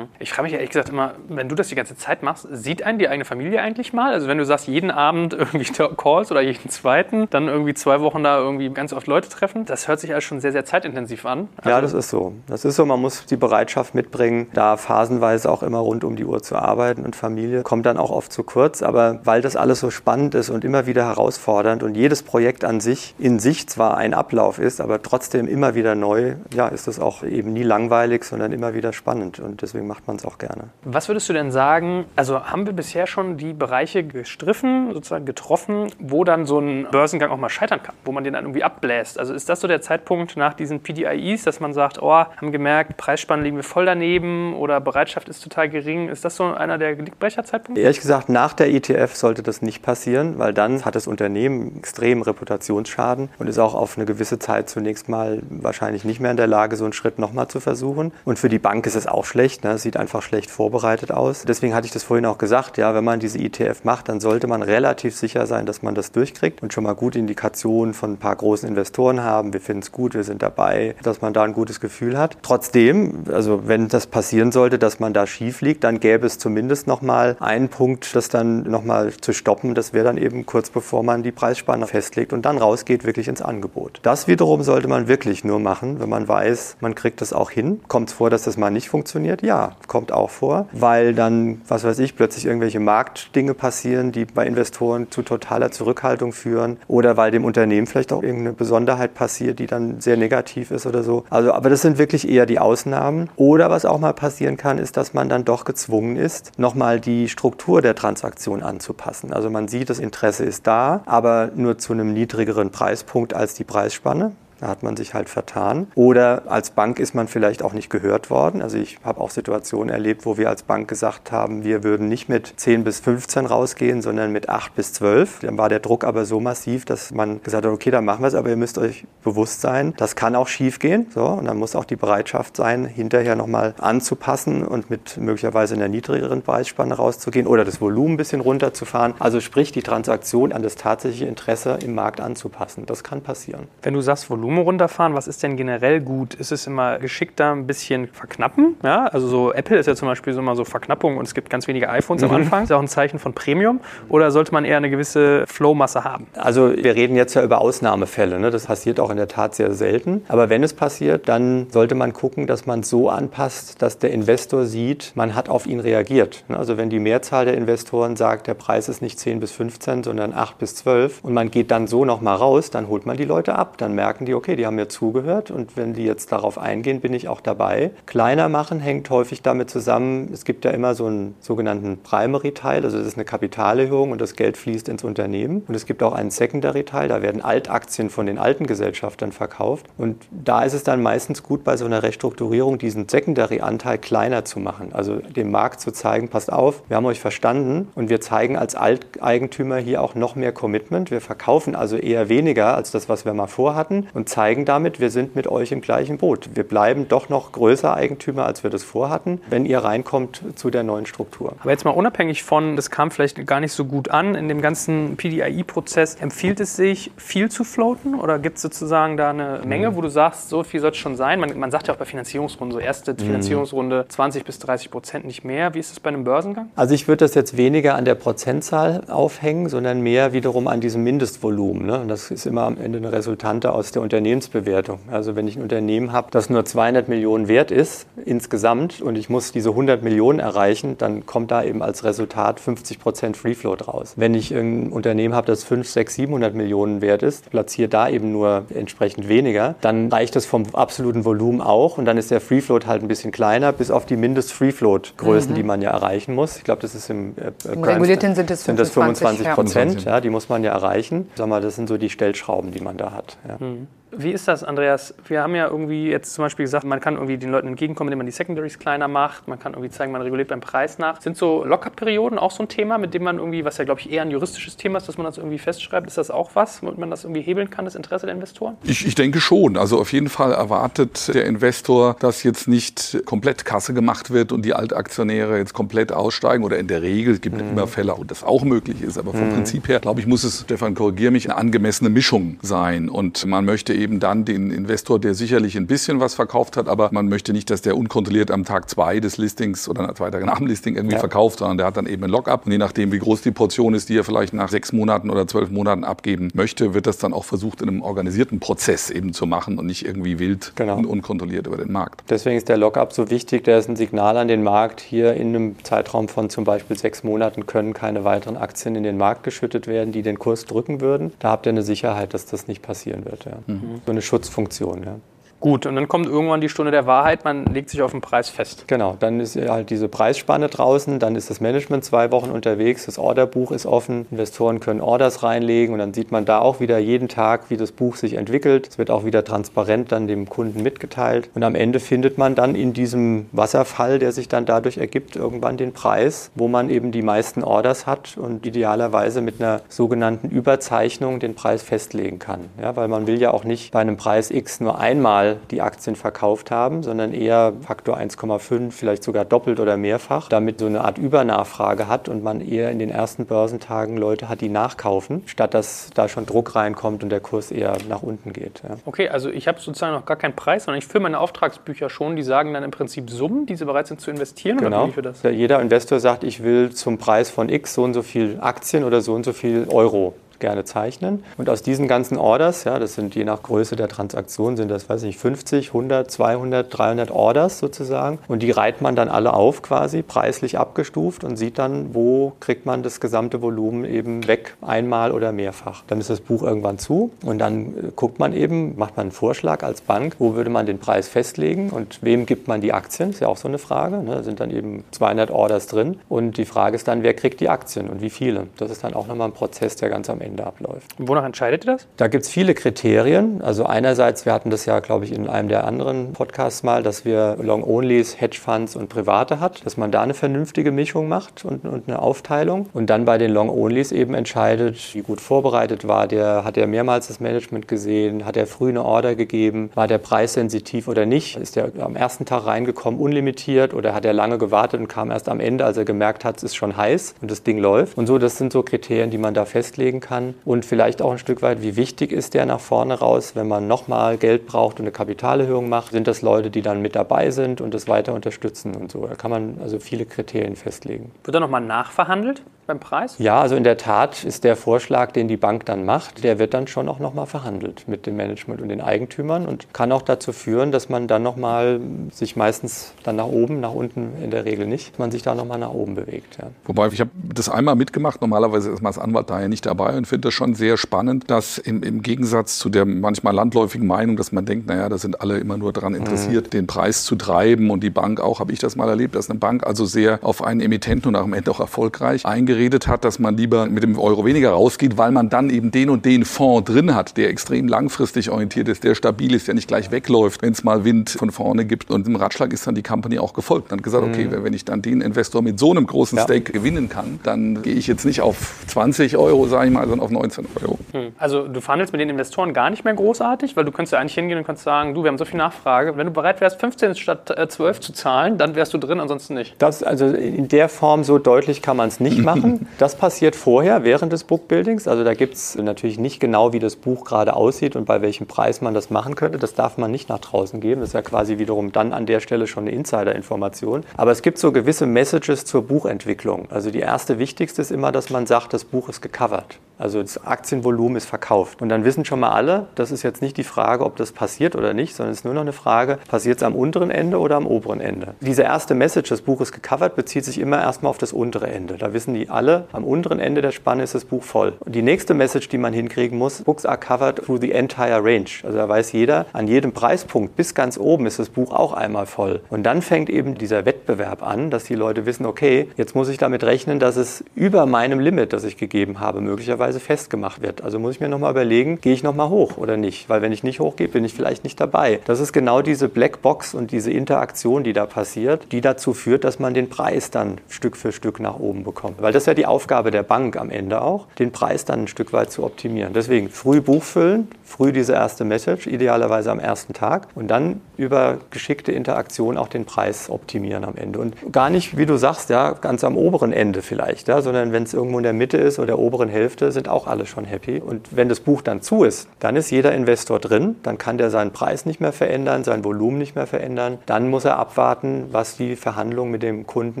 Ich frage mich ehrlich gesagt immer, wenn du das die ganze Zeit machst, sieht einen die eigene Familie eigentlich mal? Also wenn du sagst, jeden Abend [LAUGHS] irgendwie Calls oder jeden zweiten, dann irgendwie zwei Wochen da irgendwie ganz oft Leute treffen, das hört sich alles schon sehr, sehr zeitintensiv an. Also ja, das ist so. Das ist so, man muss die Bereitschaft mitbringen, da phasenweise auch immer rund um die Uhr zu arbeiten und Familie kommt dann auch oft zu kurz. Aber weil das alles so spannend ist und immer wieder herausfordernd und jedes Projekt an sich in sich zwar ein Ablauf ist, aber trotzdem immer wieder neu, ja, ist das auch eben nie langweilig, sondern immer wieder spannend. Und deswegen macht man es auch gerne. Was würdest du denn sagen, also haben wir bisher schon die Bereiche gestriffen, sozusagen getroffen, wo dann so ein Börsengang auch mal scheitern kann, wo man den dann irgendwie abbläst? Also ist das so der Zeitpunkt nach diesen PDIEs, dass man sagt, oh, haben gemerkt, Preisspannen liegen wir voll daneben oder Bereitschaft ist total gering? Ist das so einer der Genickbrecher-Zeitpunkte? Ehrlich gesagt, nach der ETF sollte das nicht passieren, weil dann hat das Unternehmen extremen Reputationsschaden und ist auch auf eine gewisse Zeit zunächst mal wahrscheinlich nicht mehr in der Lage, so einen Schritt nochmal zu versuchen. Und für die Bank ist es auch schlecht. Ne? sieht einfach schlecht vorbereitet aus. Deswegen hatte ich das vorhin auch gesagt, ja, wenn man diese ETF macht, dann sollte man relativ sicher sein, dass man das durchkriegt und schon mal gute Indikationen von ein paar großen Investoren haben. Wir finden es gut, wir sind dabei, dass man da ein gutes Gefühl hat. Trotzdem, also wenn das passieren sollte, dass man da schief liegt, dann gäbe es zumindest noch mal einen Punkt, das dann noch mal zu stoppen. Das wäre dann eben kurz bevor man die Preisspanne festlegt und dann rausgeht wirklich ins Angebot. Das wiederum sollte man wirklich nur machen, wenn man weiß, man kriegt das auch hin. Kommt es vor, dass das mal nicht funktioniert? Ja, kommt auch vor, weil dann, was weiß ich, plötzlich irgendwelche Marktdinge passieren, die bei Investoren zu totaler Zurückhaltung führen oder weil dem Unternehmen vielleicht auch irgendeine Besonderheit passiert, die dann sehr negativ ist oder so. Also, aber das sind wirklich eher die Ausnahmen. Oder was auch mal passieren kann, ist, dass man dann doch gezwungen ist, nochmal die Struktur der Transaktion anzupassen. Also man sieht, das Interesse ist da, aber nur zu einem niedrigeren Preispunkt als die Preisspanne. Da hat man sich halt vertan. Oder als Bank ist man vielleicht auch nicht gehört worden. Also ich habe auch Situationen erlebt, wo wir als Bank gesagt haben, wir würden nicht mit 10 bis 15 rausgehen, sondern mit 8 bis 12. Dann war der Druck aber so massiv, dass man gesagt hat, okay, dann machen wir es, aber ihr müsst euch bewusst sein, das kann auch schief gehen. So, und dann muss auch die Bereitschaft sein, hinterher nochmal anzupassen und mit möglicherweise einer niedrigeren Preisspanne rauszugehen oder das Volumen ein bisschen runterzufahren. Also sprich, die Transaktion an das tatsächliche Interesse im Markt anzupassen. Das kann passieren. Wenn du sagst Volumen, Volumen runterfahren? Was ist denn generell gut? Ist es immer geschickter, ein bisschen verknappen? Ja, also so Apple ist ja zum Beispiel so immer so Verknappung und es gibt ganz wenige iPhones mhm. am Anfang. Ist auch ein Zeichen von Premium. Oder sollte man eher eine gewisse Flowmasse haben? Also wir reden jetzt ja über Ausnahmefälle. Ne? Das passiert auch in der Tat sehr selten. Aber wenn es passiert, dann sollte man gucken, dass man es so anpasst, dass der Investor sieht, man hat auf ihn reagiert. Ne? Also wenn die Mehrzahl der Investoren sagt, der Preis ist nicht 10 bis 15, sondern 8 bis 12 und man geht dann so nochmal raus, dann holt man die Leute ab. Dann merken die, okay, die haben mir zugehört und wenn die jetzt darauf eingehen, bin ich auch dabei. Kleiner machen hängt häufig damit zusammen, es gibt ja immer so einen sogenannten Primary-Teil, also das ist eine Kapitalerhöhung und das Geld fließt ins Unternehmen. Und es gibt auch einen Secondary-Teil, da werden Altaktien von den alten Gesellschaftern verkauft. Und da ist es dann meistens gut, bei so einer Restrukturierung diesen Secondary-Anteil kleiner zu machen. Also dem Markt zu zeigen, passt auf, wir haben euch verstanden und wir zeigen als Alteigentümer hier auch noch mehr Commitment. Wir verkaufen also eher weniger als das, was wir mal vorhatten und zeigen damit, wir sind mit euch im gleichen Boot. Wir bleiben doch noch größer Eigentümer, als wir das vorhatten, wenn ihr reinkommt zu der neuen Struktur. Aber jetzt mal unabhängig von, das kam vielleicht gar nicht so gut an in dem ganzen PDI-Prozess, empfiehlt es sich, viel zu floaten oder gibt es sozusagen da eine Menge, wo du sagst, so viel soll es schon sein? Man, man, sagt ja auch bei Finanzierungsrunden, so erste mhm. Finanzierungsrunde 20 bis 30 Prozent nicht mehr. Wie ist das bei einem Börsengang? Also ich würde das jetzt weniger an der Prozentzahl aufhängen, sondern mehr wiederum an diesem Mindestvolumen. Ne? Und das ist immer am Ende eine Resultante aus der Unternehmensbewertung. Bewertung. Also wenn ich ein Unternehmen habe, das nur 200 Millionen wert ist insgesamt und ich muss diese 100 Millionen erreichen, dann kommt da eben als Resultat 50 Prozent Free Float raus. Wenn ich ein Unternehmen habe, das 5, 6, 700 Millionen wert ist, platziere da eben nur entsprechend weniger, dann reicht das vom absoluten Volumen auch und dann ist der Free Float halt ein bisschen kleiner, bis auf die Mindest-Free Float-Größen, mhm. die man ja erreichen muss. Ich glaube, das ist im, äh, Im Regulierten sind es 25 Prozent, ja. ja. die muss man ja erreichen. Sag mal, das sind so die Stellschrauben, die man da hat. Ja. Mhm. Wie ist das, Andreas? Wir haben ja irgendwie jetzt zum Beispiel gesagt, man kann irgendwie den Leuten entgegenkommen, indem man die Secondaries kleiner macht. Man kann irgendwie zeigen, man reguliert beim Preis nach. Sind so Lockerperioden auch so ein Thema, mit dem man irgendwie, was ja glaube ich eher ein juristisches Thema ist, dass man das irgendwie festschreibt? Ist das auch was, womit man das irgendwie hebeln kann, das Interesse der Investoren? Ich, ich denke schon. Also auf jeden Fall erwartet der Investor, dass jetzt nicht komplett Kasse gemacht wird und die Altaktionäre jetzt komplett aussteigen. Oder in der Regel, es gibt mhm. immer Fälle, wo das auch möglich ist. Aber vom mhm. Prinzip her, glaube ich, muss es, Stefan, korrigiere mich, eine angemessene Mischung sein. Und man möchte eben dann den Investor, der sicherlich ein bisschen was verkauft hat, aber man möchte nicht, dass der unkontrolliert am Tag zwei des Listings oder zwei Tage nach dem Listing irgendwie ja. verkauft, sondern der hat dann eben ein Lockup. Und je nachdem, wie groß die Portion ist, die er vielleicht nach sechs Monaten oder zwölf Monaten abgeben möchte, wird das dann auch versucht, in einem organisierten Prozess eben zu machen und nicht irgendwie wild genau. und unkontrolliert über den Markt. Deswegen ist der Lockup so wichtig. Der ist ein Signal an den Markt. Hier in einem Zeitraum von zum Beispiel sechs Monaten können keine weiteren Aktien in den Markt geschüttet werden, die den Kurs drücken würden. Da habt ihr eine Sicherheit, dass das nicht passieren wird. Ja. Mhm. So eine Schutzfunktion. Ja. Gut, und dann kommt irgendwann die Stunde der Wahrheit, man legt sich auf den Preis fest. Genau, dann ist halt diese Preisspanne draußen, dann ist das Management zwei Wochen unterwegs, das Orderbuch ist offen, Investoren können Orders reinlegen und dann sieht man da auch wieder jeden Tag, wie das Buch sich entwickelt. Es wird auch wieder transparent dann dem Kunden mitgeteilt und am Ende findet man dann in diesem Wasserfall, der sich dann dadurch ergibt, irgendwann den Preis, wo man eben die meisten Orders hat und idealerweise mit einer sogenannten Überzeichnung den Preis festlegen kann. Ja, weil man will ja auch nicht bei einem Preis X nur einmal einmal die Aktien verkauft haben, sondern eher Faktor 1,5, vielleicht sogar doppelt oder mehrfach, damit so eine Art Übernachfrage hat und man eher in den ersten Börsentagen Leute hat, die nachkaufen, statt dass da schon Druck reinkommt und der Kurs eher nach unten geht. Ja. Okay, also ich habe sozusagen noch gar keinen Preis, sondern ich fülle meine Auftragsbücher schon, die sagen dann im Prinzip Summen, die sie bereit sind zu investieren. Genau. Jeder Investor sagt, ich will zum Preis von X so und so viel Aktien oder so und so viel Euro gerne zeichnen. Und aus diesen ganzen Orders, ja, das sind je nach Größe der Transaktion, sind das, weiß ich, 50, 100, 200, 300 Orders sozusagen. Und die reiht man dann alle auf quasi, preislich abgestuft und sieht dann, wo kriegt man das gesamte Volumen eben weg, einmal oder mehrfach. Dann ist das Buch irgendwann zu und dann äh, guckt man eben, macht man einen Vorschlag als Bank, wo würde man den Preis festlegen und wem gibt man die Aktien, ist ja auch so eine Frage. Ne? Da sind dann eben 200 Orders drin und die Frage ist dann, wer kriegt die Aktien und wie viele. Das ist dann auch nochmal ein Prozess, der ganz am Ende abläuft. Und wonach entscheidet ihr das? Da gibt es viele Kriterien. Also einerseits, wir hatten das ja, glaube ich, in einem der anderen Podcasts mal, dass wir Long-Onlys, Hedgefonds und Private hat, dass man da eine vernünftige Mischung macht und, und eine Aufteilung. Und dann bei den Long-Onlys eben entscheidet, wie gut vorbereitet war der, hat er mehrmals das Management gesehen, hat er früh eine Order gegeben, war der preissensitiv oder nicht, ist er am ersten Tag reingekommen unlimitiert oder hat er lange gewartet und kam erst am Ende, als er gemerkt hat, es ist schon heiß und das Ding läuft. Und so, das sind so Kriterien, die man da festlegen kann. Und vielleicht auch ein Stück weit, wie wichtig ist der nach vorne raus, wenn man nochmal Geld braucht und eine Kapitalerhöhung macht, sind das Leute, die dann mit dabei sind und das weiter unterstützen und so. Da kann man also viele Kriterien festlegen. Wird da nochmal nachverhandelt? Beim Preis? Ja, also in der Tat ist der Vorschlag, den die Bank dann macht, der wird dann schon auch nochmal verhandelt mit dem Management und den Eigentümern und kann auch dazu führen, dass man dann nochmal sich meistens dann nach oben, nach unten in der Regel nicht, man sich da nochmal nach oben bewegt. Ja. Wobei ich habe das einmal mitgemacht, normalerweise ist man als Anwalt daher nicht dabei und finde das schon sehr spannend, dass im, im, Gegensatz zu der manchmal landläufigen Meinung, dass man denkt, naja, da sind alle immer nur daran interessiert, mhm. den Preis zu treiben und die Bank auch, habe ich das mal erlebt, dass eine Bank also sehr auf einen Emittenten und auch am Ende auch erfolgreich eingerichtet geredet hat, dass man lieber mit dem Euro weniger rausgeht, weil man dann eben den und den Fonds drin hat, der extrem langfristig orientiert ist, der stabil ist, der nicht gleich wegläuft, wenn es mal Wind von vorne gibt. Und im Ratschlag ist dann die Company auch gefolgt und hat gesagt, okay, mhm. wenn ich dann den Investor mit so einem großen Stake ja. gewinnen kann, dann gehe ich jetzt nicht auf 20 Euro, sage ich mal, sondern auf 19 Euro. Hm. Also du verhandelst mit den Investoren gar nicht mehr großartig, weil du könntest ja eigentlich hingehen und kannst sagen, du, wir haben so viel Nachfrage. Wenn du bereit wärst, 15 statt 12 äh, zu zahlen, dann wärst du drin, ansonsten nicht. Das, also in der Form so deutlich kann man es nicht [LAUGHS] machen. Das passiert vorher, während des Bookbuildings. Also da gibt es natürlich nicht genau, wie das Buch gerade aussieht und bei welchem Preis man das machen könnte. Das darf man nicht nach draußen geben. Das ist ja quasi wiederum dann an der Stelle schon eine Insider-Information. Aber es gibt so gewisse Messages zur Buchentwicklung. Also die erste wichtigste ist immer, dass man sagt, das Buch ist gecovert. Also das Aktienvolumen ist verkauft. Und dann wissen schon mal alle, das ist jetzt nicht die Frage, ob das passiert oder nicht, sondern es ist nur noch eine Frage, passiert es am unteren Ende oder am oberen Ende. Diese erste Message, das Buch ist gecovert, bezieht sich immer erstmal auf das untere Ende. Da wissen die alle, am unteren Ende der Spanne ist das Buch voll. Und die nächste Message, die man hinkriegen muss, Books are covered through the entire range. Also da weiß jeder, an jedem Preispunkt bis ganz oben ist das Buch auch einmal voll. Und dann fängt eben dieser Wettbewerb an, dass die Leute wissen, okay, jetzt muss ich damit rechnen, dass es über meinem Limit, das ich gegeben habe, möglicherweise Weise festgemacht wird. Also muss ich mir nochmal überlegen, gehe ich nochmal hoch oder nicht? Weil wenn ich nicht hochgehe, bin ich vielleicht nicht dabei. Das ist genau diese Blackbox und diese Interaktion, die da passiert, die dazu führt, dass man den Preis dann Stück für Stück nach oben bekommt. Weil das ist ja die Aufgabe der Bank am Ende auch, den Preis dann ein Stück weit zu optimieren. Deswegen früh Buch füllen, früh diese erste Message, idealerweise am ersten Tag und dann über geschickte Interaktion auch den Preis optimieren am Ende. Und gar nicht, wie du sagst, ja, ganz am oberen Ende vielleicht, ja, sondern wenn es irgendwo in der Mitte ist oder der oberen Hälfte, sind auch alle schon happy. Und wenn das Buch dann zu ist, dann ist jeder Investor drin, dann kann der seinen Preis nicht mehr verändern, sein Volumen nicht mehr verändern. Dann muss er abwarten, was die Verhandlungen mit dem Kunden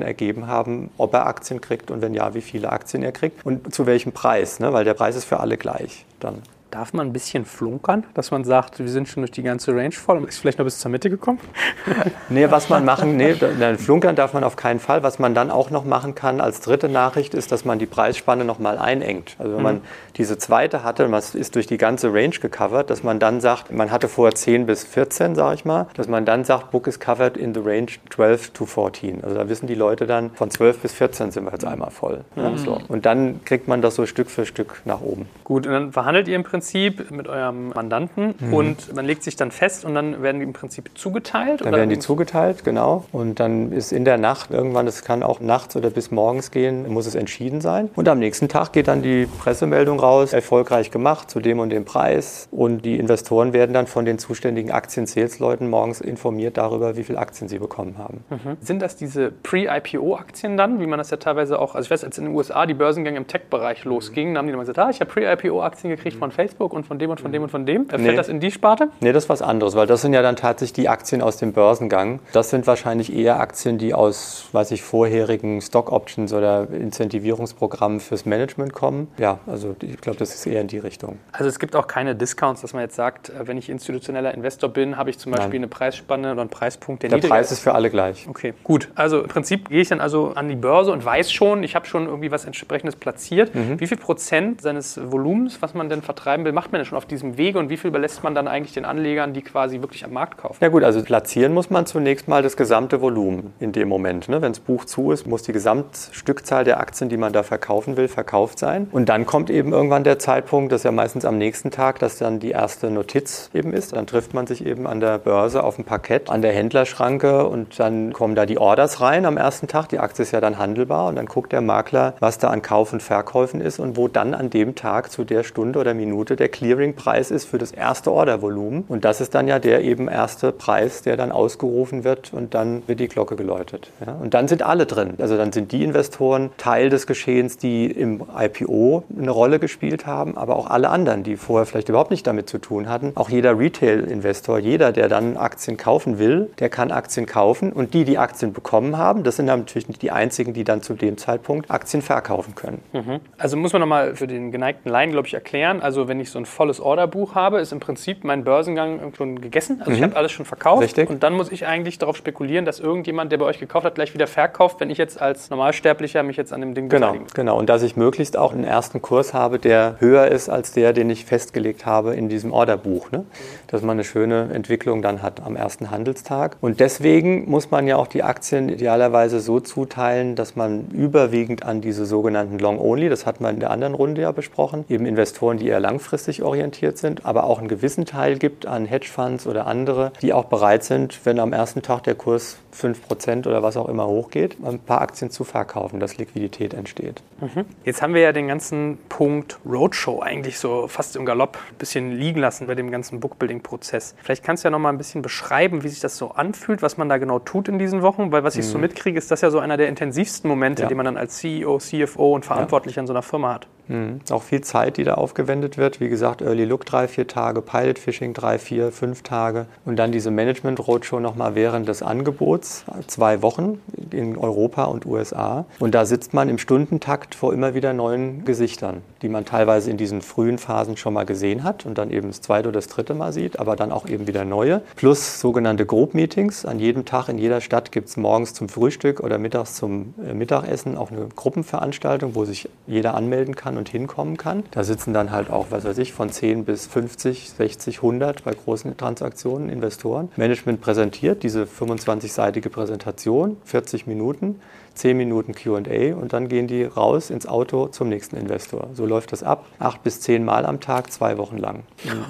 ergeben haben, ob er Aktien kriegt und wenn ja, wie viele Aktien er kriegt und zu welchem Preis, ne? weil der Preis ist für alle gleich dann. Darf man ein bisschen flunkern, dass man sagt, wir sind schon durch die ganze Range voll und ist vielleicht noch bis zur Mitte gekommen? [LAUGHS] nee, was man machen, nee, flunkern darf man auf keinen Fall. Was man dann auch noch machen kann als dritte Nachricht ist, dass man die Preisspanne noch mal einengt. Also wenn mhm. man diese zweite hatte, man ist durch die ganze Range gecovert, dass man dann sagt, man hatte vorher 10 bis 14, sage ich mal, dass man dann sagt, Book is covered in the range 12 to 14. Also da wissen die Leute dann, von 12 bis 14 sind wir jetzt einmal voll. Mhm. Ja, so. Und dann kriegt man das so Stück für Stück nach oben. Gut, und dann verhandelt ihr im Prinzip Prinzip mit eurem Mandanten mhm. und man legt sich dann fest und dann werden die im Prinzip zugeteilt? Dann werden die zugeteilt, genau. Und dann ist in der Nacht irgendwann, es kann auch nachts oder bis morgens gehen, muss es entschieden sein. Und am nächsten Tag geht dann die Pressemeldung raus, erfolgreich gemacht zu dem und dem Preis. Und die Investoren werden dann von den zuständigen Aktien-Sales-Leuten morgens informiert darüber, wie viele Aktien sie bekommen haben. Mhm. Sind das diese Pre-IPO-Aktien dann, wie man das ja teilweise auch, also ich weiß, als in den USA die Börsengänge im Tech-Bereich losgingen, haben die dann gesagt, ah, ich habe Pre-IPO-Aktien gekriegt mhm. von Facebook Facebook und von dem und von dem und von dem. Fällt nee. das in die Sparte? Nee, das ist was anderes, weil das sind ja dann tatsächlich die Aktien aus dem Börsengang. Das sind wahrscheinlich eher Aktien, die aus, weiß ich, vorherigen Stock Options oder Incentivierungsprogrammen fürs Management kommen. Ja, also ich glaube, das ist eher in die Richtung. Also es gibt auch keine Discounts, dass man jetzt sagt, äh, wenn ich institutioneller Investor bin, habe ich zum Beispiel Nein. eine Preisspanne oder einen Preispunkt, der, der niedriger Preis ist für alle gleich. Okay, gut. Also im Prinzip gehe ich dann also an die Börse und weiß schon, ich habe schon irgendwie was entsprechendes platziert. Mhm. Wie viel Prozent seines Volumens, was man denn vertreiben will, macht man denn schon auf diesem Wege und wie viel überlässt man dann eigentlich den Anlegern, die quasi wirklich am Markt kaufen? Ja gut, also platzieren muss man zunächst mal das gesamte Volumen in dem Moment. Ne? Wenn das Buch zu ist, muss die Gesamtstückzahl der Aktien, die man da verkaufen will, verkauft sein. Und dann kommt eben irgendwann der Zeitpunkt, das ist ja meistens am nächsten Tag, dass dann die erste Notiz eben ist. Dann trifft man sich eben an der Börse auf dem Parkett, an der Händlerschranke und dann kommen da die Orders rein am ersten Tag. Die Aktie ist ja dann handelbar und dann guckt der Makler, was da an Kauf und Verkäufen ist und wo dann an dem Tag zu der Stunde oder Minute der Clearingpreis ist für das erste Ordervolumen. Und das ist dann ja der eben erste Preis, der dann ausgerufen wird und dann wird die Glocke geläutet. Ja? Und dann sind alle drin. Also dann sind die Investoren Teil des Geschehens, die im IPO eine Rolle gespielt haben, aber auch alle anderen, die vorher vielleicht überhaupt nicht damit zu tun hatten. Auch jeder Retail-Investor, jeder, der dann Aktien kaufen will, der kann Aktien kaufen und die, die Aktien bekommen haben, das sind natürlich nicht die einzigen, die dann zu dem Zeitpunkt Aktien verkaufen können. Mhm. Also muss man nochmal für den geneigten Laien, glaube ich, erklären. Also wenn ich so ein volles Orderbuch habe, ist im Prinzip mein Börsengang schon gegessen. Also mhm. ich habe alles schon verkauft. Richtig. Und dann muss ich eigentlich darauf spekulieren, dass irgendjemand, der bei euch gekauft hat, gleich wieder verkauft, wenn ich jetzt als Normalsterblicher mich jetzt an dem Ding genau, beteilige. Genau, und dass ich möglichst auch einen ersten Kurs habe, der höher ist als der, den ich festgelegt habe in diesem Orderbuch. Ne? Dass man eine schöne Entwicklung dann hat am ersten Handelstag. Und deswegen muss man ja auch die Aktien idealerweise so zuteilen, dass man überwiegend an diese sogenannten Long-Only, das hat man in der anderen Runde ja besprochen, eben Investoren, die eher langfristig orientiert sind, aber auch einen gewissen Teil gibt an Hedgefonds oder andere, die auch bereit sind, wenn am ersten Tag der Kurs 5% oder was auch immer hochgeht, ein paar Aktien zu verkaufen, dass Liquidität entsteht. Mhm. Jetzt haben wir ja den ganzen Punkt Roadshow eigentlich so fast im Galopp ein bisschen liegen lassen bei dem ganzen Bookbuilding-Prozess. Vielleicht kannst du ja noch mal ein bisschen beschreiben, wie sich das so anfühlt, was man da genau tut in diesen Wochen, weil was ich mhm. so mitkriege, ist das ja so einer der intensivsten Momente, ja. die man dann als CEO, CFO und Verantwortlicher ja. in so einer Firma hat. Mhm. Auch viel Zeit, die da aufgewendet wird. Wie gesagt, Early Look drei, vier Tage, Pilot Fishing drei, vier, fünf Tage und dann diese Management Roadshow nochmal während des Angebots, zwei Wochen in Europa und USA. Und da sitzt man im Stundentakt vor immer wieder neuen Gesichtern, die man teilweise in diesen frühen Phasen schon mal gesehen hat und dann eben das zweite oder das dritte Mal sieht, aber dann auch eben wieder neue. Plus sogenannte Group Meetings. An jedem Tag in jeder Stadt gibt es morgens zum Frühstück oder mittags zum äh, Mittagessen auch eine Gruppenveranstaltung, wo sich jeder anmelden kann und hinkommen kann. Da sitzen dann halt auch, was weiß ich, von 10 bis 50, 60, 100 bei großen Transaktionen Investoren. Management präsentiert diese 25-seitige Präsentation, 40 Minuten. 10 Minuten QA und dann gehen die raus ins Auto zum nächsten Investor. So läuft das ab. Acht bis zehn Mal am Tag, zwei Wochen lang.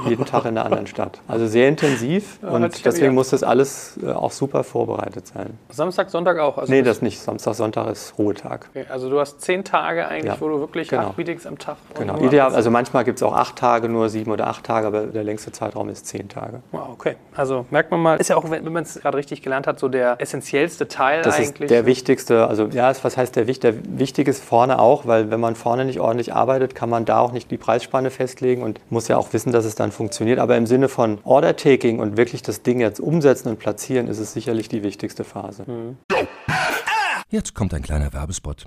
jeden Tag in einer anderen Stadt. Also sehr intensiv ja, und deswegen muss das alles äh, auch super vorbereitet sein. Samstag, Sonntag auch? Also nee, das nicht. Samstag, Sonntag ist Ruhetag. Okay, also du hast zehn Tage eigentlich, ja, wo du wirklich genau. acht Meetings am Tag Genau. Ideal, also manchmal gibt es auch acht Tage, nur sieben oder acht Tage, aber der längste Zeitraum ist zehn Tage. Wow, okay. Also merkt man mal, ist ja auch, wenn man es gerade richtig gelernt hat, so der essentiellste Teil das eigentlich. Das ist der wichtigste, also also ja, was heißt der Wicht? Der wichtig ist vorne auch, weil wenn man vorne nicht ordentlich arbeitet, kann man da auch nicht die Preisspanne festlegen und muss ja auch wissen, dass es dann funktioniert. Aber im Sinne von Order-Taking und wirklich das Ding jetzt umsetzen und platzieren, ist es sicherlich die wichtigste Phase. Mhm. Jetzt kommt ein kleiner Werbespot.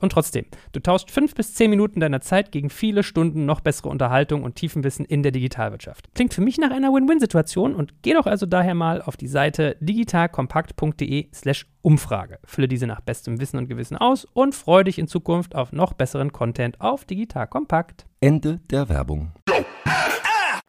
und trotzdem. Du tauscht fünf bis zehn Minuten deiner Zeit gegen viele Stunden noch besser bessere Unterhaltung und Tiefenwissen in der Digitalwirtschaft. Klingt für mich nach einer Win-Win-Situation und geh doch also daher mal auf die Seite digitalkompakt.de/slash Umfrage. Fülle diese nach bestem Wissen und Gewissen aus und freue dich in Zukunft auf noch besseren Content auf Digital Kompakt. Ende der Werbung.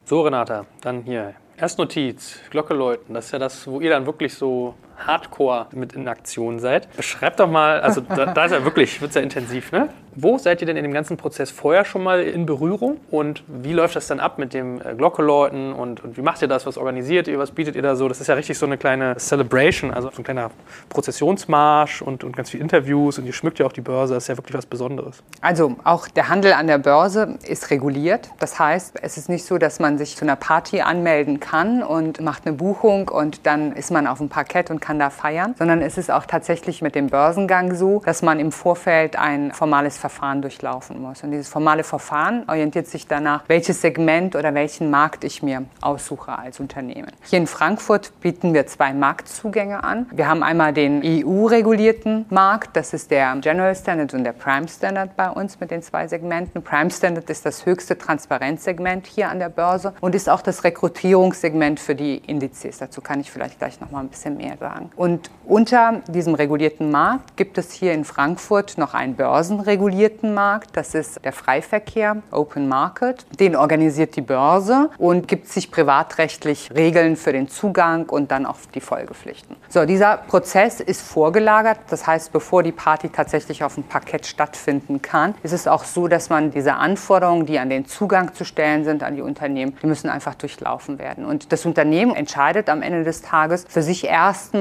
So, Renata, dann hier. Erstnotiz, Glocke läuten. Das ist ja das, wo ihr dann wirklich so hardcore mit in Aktion seid. Beschreibt doch mal, also [LAUGHS] da, da ist ja wirklich, wird sehr intensiv, ne? Wo seid ihr denn in dem ganzen Prozess vorher schon mal in Berührung und wie läuft das dann ab mit dem äh, Glockeläuten und, und wie macht ihr das? Was organisiert ihr? Was bietet ihr da so? Das ist ja richtig so eine kleine Celebration, also so ein kleiner Prozessionsmarsch und, und ganz viele Interviews und ihr schmückt ja auch die Börse. Das ist ja wirklich was Besonderes. Also auch der Handel an der Börse ist reguliert. Das heißt, es ist nicht so, dass man sich zu einer Party anmelden kann und macht eine Buchung und dann ist man auf dem Parkett und kann da feiern, sondern es ist auch tatsächlich mit dem Börsengang so, dass man im Vorfeld ein formales Verfahren durchlaufen muss. Und dieses formale Verfahren orientiert sich danach, welches Segment oder welchen Markt ich mir aussuche als Unternehmen. Hier in Frankfurt bieten wir zwei Marktzugänge an. Wir haben einmal den EU-regulierten Markt, das ist der General Standard und der Prime Standard bei uns mit den zwei Segmenten. Prime Standard ist das höchste Transparenzsegment hier an der Börse und ist auch das Rekrutierungssegment für die Indizes. Dazu kann ich vielleicht gleich noch mal ein bisschen mehr sagen. Und unter diesem regulierten Markt gibt es hier in Frankfurt noch einen börsenregulierten regulierten Markt. Das ist der Freiverkehr, Open Market. Den organisiert die Börse und gibt sich privatrechtlich Regeln für den Zugang und dann auch die Folgepflichten. So, dieser Prozess ist vorgelagert. Das heißt, bevor die Party tatsächlich auf dem Parkett stattfinden kann, ist es auch so, dass man diese Anforderungen, die an den Zugang zu stellen sind, an die Unternehmen, die müssen einfach durchlaufen werden. Und das Unternehmen entscheidet am Ende des Tages für sich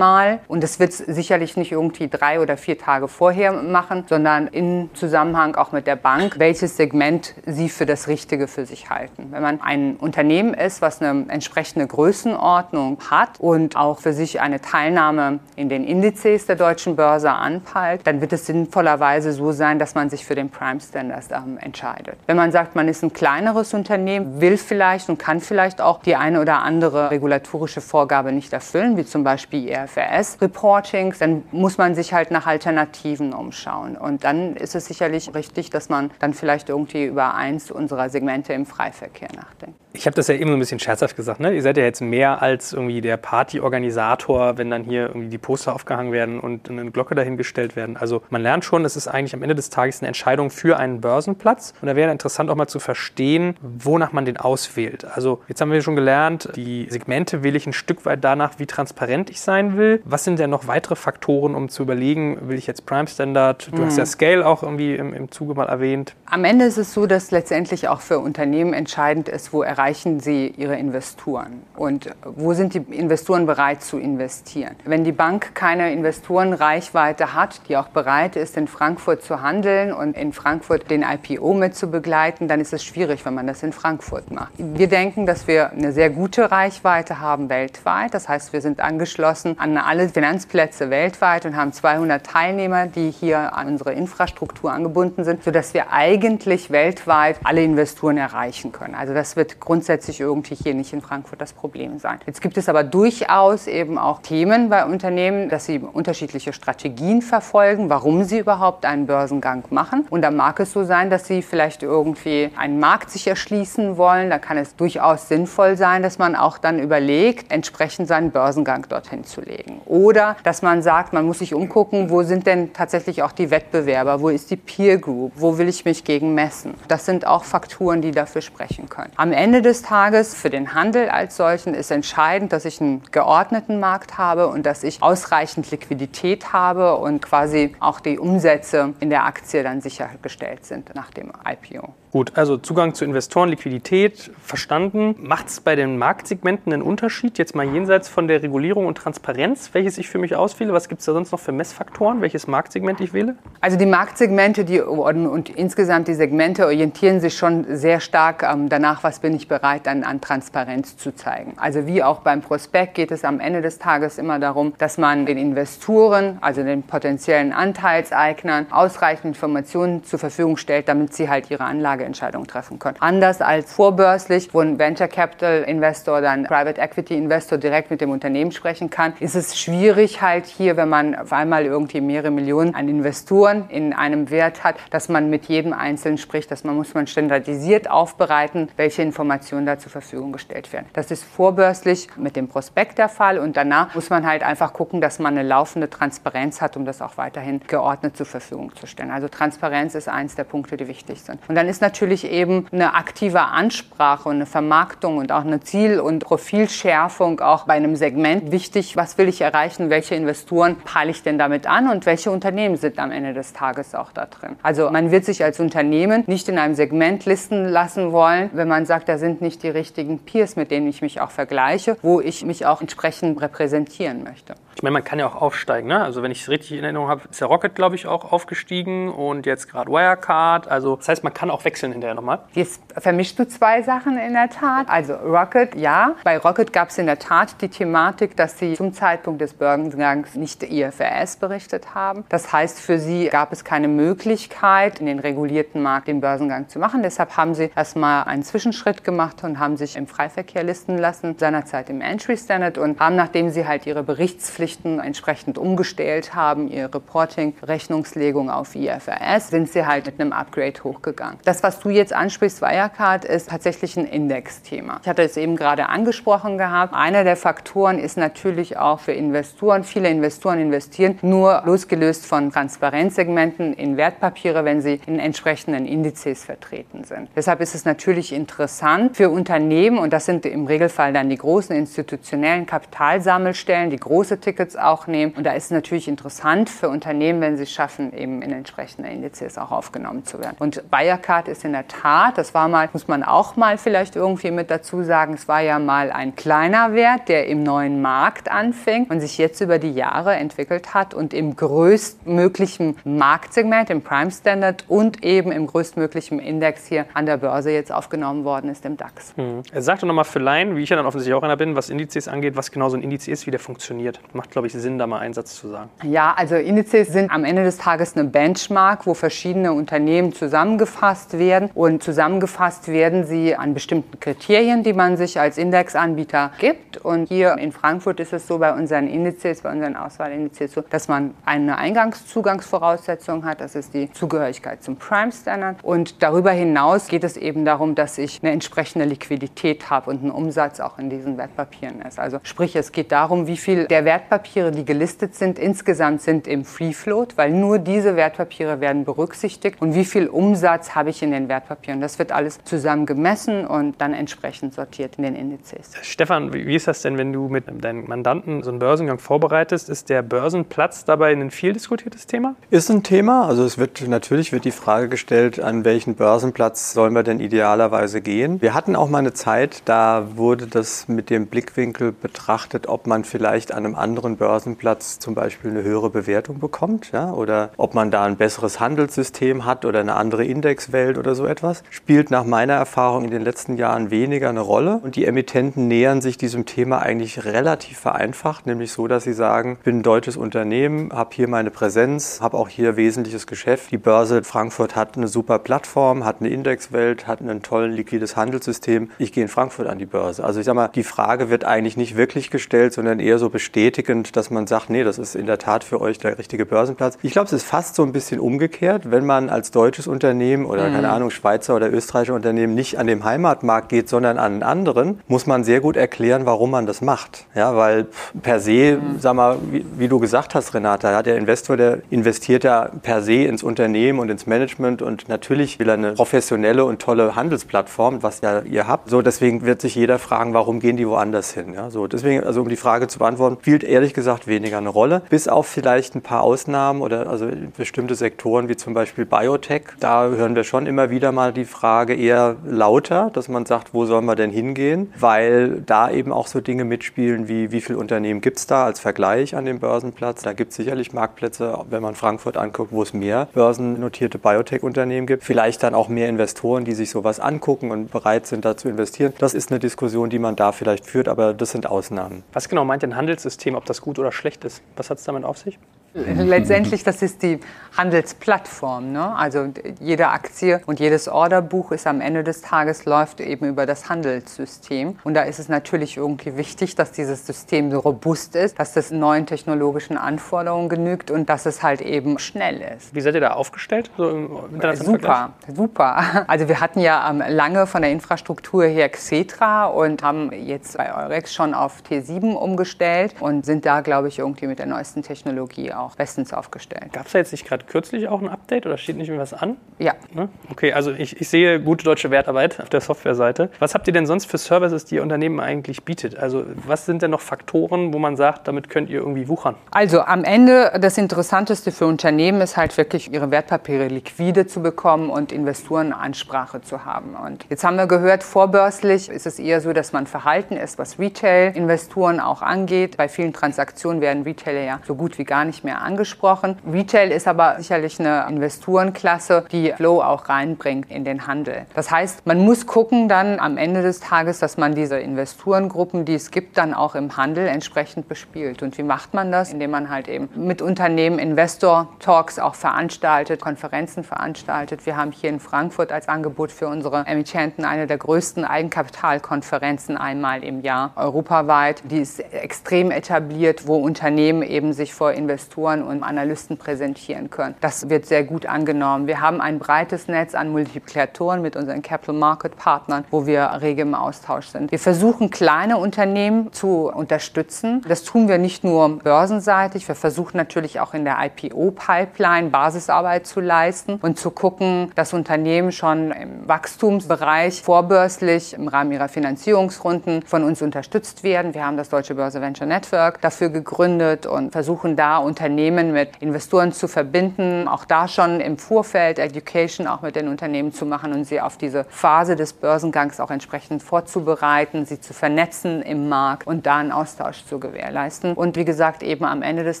erstmal, und das wird es sicherlich nicht irgendwie drei oder vier Tage vorher machen, sondern in Zusammenhang auch mit der Bank, welches Segment sie für das Richtige für sich halten. Wenn man ein Unternehmen ist, was eine entsprechende Größenordnung hat und auch für sich eine Teilnahme in den Indizes der deutschen Börse anpeilt, dann wird es sinnvollerweise so sein, dass man sich für den Prime Standard ähm, entscheidet. Wenn man sagt, man ist ein kleineres Unternehmen, will vielleicht und kann vielleicht auch die eine oder andere regulatorische Vorgabe nicht erfüllen, wie zum Beispiel IFRS-Reportings, dann muss man sich halt nach Alternativen umschauen. Und dann ist es sicherlich richtig, dass man dann vielleicht irgendwie über eins unserer Segmente im Freiverkehr nachdenkt. Ich habe das ja eben so ein bisschen scherzhaft gesagt. Ne? Ihr seid ja jetzt mehr als irgendwie der Partyorganisator, wenn dann hier irgendwie die Poster aufgehangen werden und eine Glocke dahingestellt werden. Also man lernt schon, es ist eigentlich am Ende des Tages eine Entscheidung für einen Börsenplatz. Und da wäre interessant auch mal zu verstehen, wonach man den auswählt. Also jetzt haben wir schon gelernt, die Segmente wähle ich ein Stück weit danach, wie transparent ich sein will. Was sind denn noch weitere Faktoren, um zu überlegen, will ich jetzt Prime Standard? Du mhm. hast ja Scale auch irgendwie im, im Zuge mal erwähnt. Am Ende ist es so, dass letztendlich auch für Unternehmen entscheidend ist, wo erreichen sie ihre Investoren und wo sind die Investoren bereit zu investieren. Wenn die Bank keine Investorenreichweite hat, die auch bereit ist, in Frankfurt zu handeln und in Frankfurt den IPO mit zu begleiten, dann ist es schwierig, wenn man das in Frankfurt macht. Wir denken, dass wir eine sehr gute Reichweite haben weltweit. Das heißt, wir sind angeschlossen an alle Finanzplätze weltweit und haben 200 Teilnehmer, die hier an unsere Infrastruktur angebunden sind, sodass wir eigentlich weltweit alle Investoren erreichen können. Also das wird grundsätzlich irgendwie hier nicht in Frankfurt das Problem sein. Jetzt gibt es aber durchaus eben auch Themen bei Unternehmen, dass sie unterschiedliche Strategien verfolgen, warum sie überhaupt einen Börsengang machen. Und da mag es so sein, dass sie vielleicht irgendwie einen Markt sich erschließen wollen. Da kann es durchaus sinnvoll sein, dass man auch dann überlegt, entsprechend seinen Börsengang dorthin zu legen. Oder dass man sagt, man muss sich umgucken, wo sind denn tatsächlich auch die Wettbewerber, wo ist die Peer Group, wo will ich mich gegen messen. Das sind auch Faktoren, die dafür sprechen können. Am Ende des Tages für den Handel als solchen ist entscheidend, dass ich einen geordneten Markt habe und dass ich ausreichend Liquidität habe und quasi auch die Umsätze in der Aktie dann sichergestellt sind nach dem IPO. Gut, also Zugang zu Investoren, Liquidität, verstanden. Macht es bei den Marktsegmenten einen Unterschied, jetzt mal jenseits von der Regulierung und Transparenz, welches ich für mich auswähle? Was gibt es da sonst noch für Messfaktoren, welches Marktsegment ich wähle? Also die Marktsegmente die, und, insgesamt die Segmente orientieren sich schon sehr stark ähm, danach, was bin ich bereit dann an Transparenz zu zeigen. Also wie auch beim Prospekt geht es am Ende des Tages immer darum, dass man den Investoren, also den potenziellen Anteilseignern, ausreichend Informationen zur Verfügung stellt, damit sie halt ihre Anlage Anlageentscheidungen treffen können. Anders als vorbörslich, wo ein Venture Capital Investor oder ein Private Equity Investor direkt mit dem Unternehmen sprechen kann, ist es schwierig halt hier, wenn man auf einmal irgendwie mehrere Millionen an Investoren in einem Wert hat, dass man mit jedem Einzelnen spricht. Das man muss man standardisiert aufbereiten, welche Informationen da zur Verfügung gestellt werden. Das ist vorbörslich mit dem Prospekt der Fall und danach muss man halt einfach gucken, dass man eine laufende Transparenz hat, um das auch weiterhin geordnet zur Verfügung zu stellen. Also Transparenz ist eins der Punkte, die wichtig sind. Und dann ist natürlich eben eine aktive Ansprache und eine Vermarktung und auch eine Ziel- und Profilschärfung auch bei einem Segment wichtig. Was will ich erreichen? Welche Investoren peile ich denn damit an und welche Unternehmen sind am Ende des Tages auch da drin? Also man wird sich als Unternehmen nicht in einem Segment listen lassen wollen, wenn man sagt, da sind nicht die richtigen Peers, mit denen ich mich auch vergleiche, wo ich mich auch entsprechend repräsentieren möchte. Ich meine, man kann ja auch aufsteigen. Ne? Also wenn ich es richtig in Erinnerung habe, ist der Rocket, glaube ich, auch aufgestiegen und jetzt gerade Wirecard. Also das heißt, man kann auch wechseln hinterher nochmal. Jetzt vermischst du zwei Sachen in der Tat. Also Rocket, ja. Bei Rocket gab es in der Tat die Thematik, dass sie zum Zeitpunkt des Börsengangs nicht IFRS berichtet haben. Das heißt, für sie gab es keine Möglichkeit, in den regulierten Markt den Börsengang zu machen. Deshalb haben sie erstmal einen Zwischenschritt gemacht und haben sich im Freiverkehr listen lassen, seinerzeit im Entry Standard und haben, nachdem sie halt ihre Berichtspflicht Pflichten entsprechend umgestellt haben, ihr Reporting, Rechnungslegung auf IFRS, sind sie halt mit einem Upgrade hochgegangen. Das, was du jetzt ansprichst, Wirecard, ist tatsächlich ein Indexthema. Ich hatte es eben gerade angesprochen gehabt. Einer der Faktoren ist natürlich auch für Investoren. Viele Investoren investieren nur losgelöst von Transparenzsegmenten in Wertpapiere, wenn sie in entsprechenden Indizes vertreten sind. Deshalb ist es natürlich interessant für Unternehmen, und das sind im Regelfall dann die großen institutionellen Kapitalsammelstellen, die große Tickets Tickets auch nehmen. Und da ist es natürlich interessant für Unternehmen, wenn sie es schaffen, eben in entsprechende Indizes auch aufgenommen zu werden. Und Wirecard ist in der Tat, das war mal, muss man auch mal vielleicht irgendwie mit dazu sagen, es war ja mal ein kleiner Wert, der im neuen Markt anfing und sich jetzt über die Jahre entwickelt hat und im größtmöglichen Marktsegment, im Prime Standard und eben im größtmöglichen Index hier an der Börse jetzt aufgenommen worden ist, im DAX. Hm. Sag doch nochmal für Laien, wie ich ja dann offensichtlich auch einer bin, was Indizes angeht, was genau so ein Indiz ist, wie der funktioniert macht, glaube ich, Sinn, da mal einen Satz zu sagen. Ja, also Indizes sind am Ende des Tages eine Benchmark, wo verschiedene Unternehmen zusammengefasst werden. Und zusammengefasst werden sie an bestimmten Kriterien, die man sich als Indexanbieter gibt. Und hier in Frankfurt ist es so bei unseren Indizes, bei unseren Auswahlindizes so, dass man eine Eingangszugangsvoraussetzung hat. Das ist die Zugehörigkeit zum Prime Standard. Und darüber hinaus geht es eben darum, dass ich eine entsprechende Liquidität habe und ein Umsatz auch in diesen Wertpapieren ist. Also sprich, es geht darum, wie viel der Wert Wertpapiere, die gelistet sind, insgesamt sind im Free Float, weil nur diese Wertpapiere werden berücksichtigt. Und wie viel Umsatz habe ich in den Wertpapieren? Das wird alles zusammen gemessen und dann entsprechend sortiert in den Indizes. Stefan, wie ist das denn, wenn du mit deinen Mandanten so einen Börsengang vorbereitest? Ist der Börsenplatz dabei ein viel diskutiertes Thema? Ist ein Thema. Also es wird natürlich wird die Frage gestellt, an welchen Börsenplatz sollen wir denn idealerweise gehen? Wir hatten auch mal eine Zeit, da wurde das mit dem Blickwinkel betrachtet, ob man vielleicht an einem anderen anderen Börsenplatz zum Beispiel eine höhere Bewertung bekommt, ja, oder ob man da ein besseres Handelssystem hat oder eine andere Indexwelt oder so etwas, spielt nach meiner Erfahrung in den letzten Jahren weniger eine Rolle. Und die Emittenten nähern sich diesem Thema eigentlich relativ vereinfacht, nämlich so, dass sie sagen, ich bin ein deutsches Unternehmen, habe hier meine Präsenz, habe auch hier wesentliches Geschäft. Die Börse Frankfurt hat eine super Plattform, hat eine Indexwelt, hat ein tolles liquides Handelssystem. Ich gehe in Frankfurt an die Börse. Also ich sage mal, die Frage wird eigentlich nicht wirklich gestellt, sondern eher so bestätigend, dass man sagt, nee, das ist in der Tat für euch der richtige Börsenplatz. Ich glaube, es ist fast so ein bisschen umgekehrt, wenn man als deutsches Unternehmen oder mhm. keine Ahnung, Schweizer oder österreichischer Unternehmen nicht an dem Heimatmarkt geht, sondern an einen anderen, muss man sehr gut erklären, warum man das macht. Ja, weil per se, mhm. sag mal, wie, wie, du gesagt hast, Renata, ja, der Investor, der investiert ja per se ins Unternehmen und ins Management und natürlich will er eine professionelle und tolle Handelsplattform, was ja ihr habt. So, deswegen wird sich jeder fragen, warum gehen die woanders hin? Ja, so, deswegen, also um die Frage zu beantworten, spielt ehrlich gesagt weniger eine Rolle, bis auf vielleicht ein paar Ausnahmen oder also bestimmte Sektoren wie zum Beispiel Biotech. Da hören wir schon immer wieder mal die Frage eher lauter, dass man sagt, wo sollen wir denn hingehen? Weil da eben auch so Dinge mitspielen wie, wie viele Unternehmen gibt es da als Vergleich an dem Börsenplatz? Da gibt es sicherlich Marktplätze, wenn man Frankfurt anguckt, wo es mehr börsennotierte Biotech-Unternehmen gibt. Vielleicht dann auch mehr Investoren, die sich sowas angucken und bereit sind, da zu investieren. Das ist eine Diskussion, die man da vielleicht führt, aber das sind Ausnahmen. Was genau meint ein Handelssystem? ob das gut oder schlecht ist. Was hat es damit auf sich? [LAUGHS] Letztendlich, das ist die Handelsplattform. Ne? Also jede Aktie und jedes Orderbuch ist am Ende des Tages läuft eben über das Handelssystem. Und da ist es natürlich irgendwie wichtig, dass dieses System so robust ist, dass das neuen technologischen Anforderungen genügt und dass es halt eben schnell ist. Wie seid ihr da aufgestellt? So super, super. [LAUGHS] Also wir hatten ja ähm, lange von der Infrastruktur her Xetra und haben jetzt bei Eurex schon auf T7 umgestellt und sind da, glaube ich, irgendwie mit der neuesten Technologie auch bestens aufgestellt. Gab es da jetzt nicht gerade kürzlich auch ein Update oder steht nicht irgendwas an? Ja. Ne? Okay, also ich, ich sehe gute deutsche Wertarbeit auf der Softwareseite. Was habt ihr denn sonst für Services, die ihr Unternehmen eigentlich bietet? Also was sind denn noch Faktoren, wo man sagt, damit könnt ihr irgendwie wuchern? Also am Ende das Interessanteste für Unternehmen ist halt wirklich ihre Wertpapiere liquide zu bekommen und Investorenansprache zu haben. Und jetzt haben wir gehört, vorbörslich ist es eher so, dass man verhalten ist, was Retail-Investoren auch angeht. Bei vielen Transaktionen werden Retailer ja so gut wie gar nicht mehr angesprochen. Retail ist aber sicherlich eine Investorenklasse, die Flow auch reinbringt in den Handel. Das heißt, man muss gucken dann am Ende des Tages, dass man diese Investorengruppen, die es gibt, dann auch im Handel entsprechend bespielt. Und wie macht man das? Indem man halt eben mit Unternehmen Investor-Talks auch veranstaltet, Konferenzen veranstaltet. Wir haben hier in Frankfurt als Angebot für unsere Emittenten eine der größten Eigenkapitalkonferenzen einmal im Jahr europaweit. Die ist extrem etabliert, wo Unternehmen eben sich vor Investoren und Analysten präsentieren können. Das wird sehr gut angenommen. Wir haben ein breites Netz an Multiplikatoren mit unseren Capital Market Partnern, wo wir rege im Austausch sind. Wir versuchen kleine Unternehmen zu unterstützen. Das tun wir nicht nur börsenseitig. Wir versuchen natürlich auch in der IPO-Pipeline Basisarbeit zu leisten und zu gucken, dass Unternehmen schon im Wachstumsbereich vorbörslich im Rahmen ihrer Finanzierungsrunden von uns unterstützt werden. Wir haben das Deutsche Börse Venture Network dafür gegründet und versuchen da Unternehmen mit Investoren zu verbinden, auch da schon im Vorfeld Education auch mit den Unternehmen zu machen und sie auf diese Phase des Börsengangs auch entsprechend vorzubereiten, sie zu vernetzen im Markt und da einen Austausch zu gewährleisten. Und wie gesagt, eben am Ende des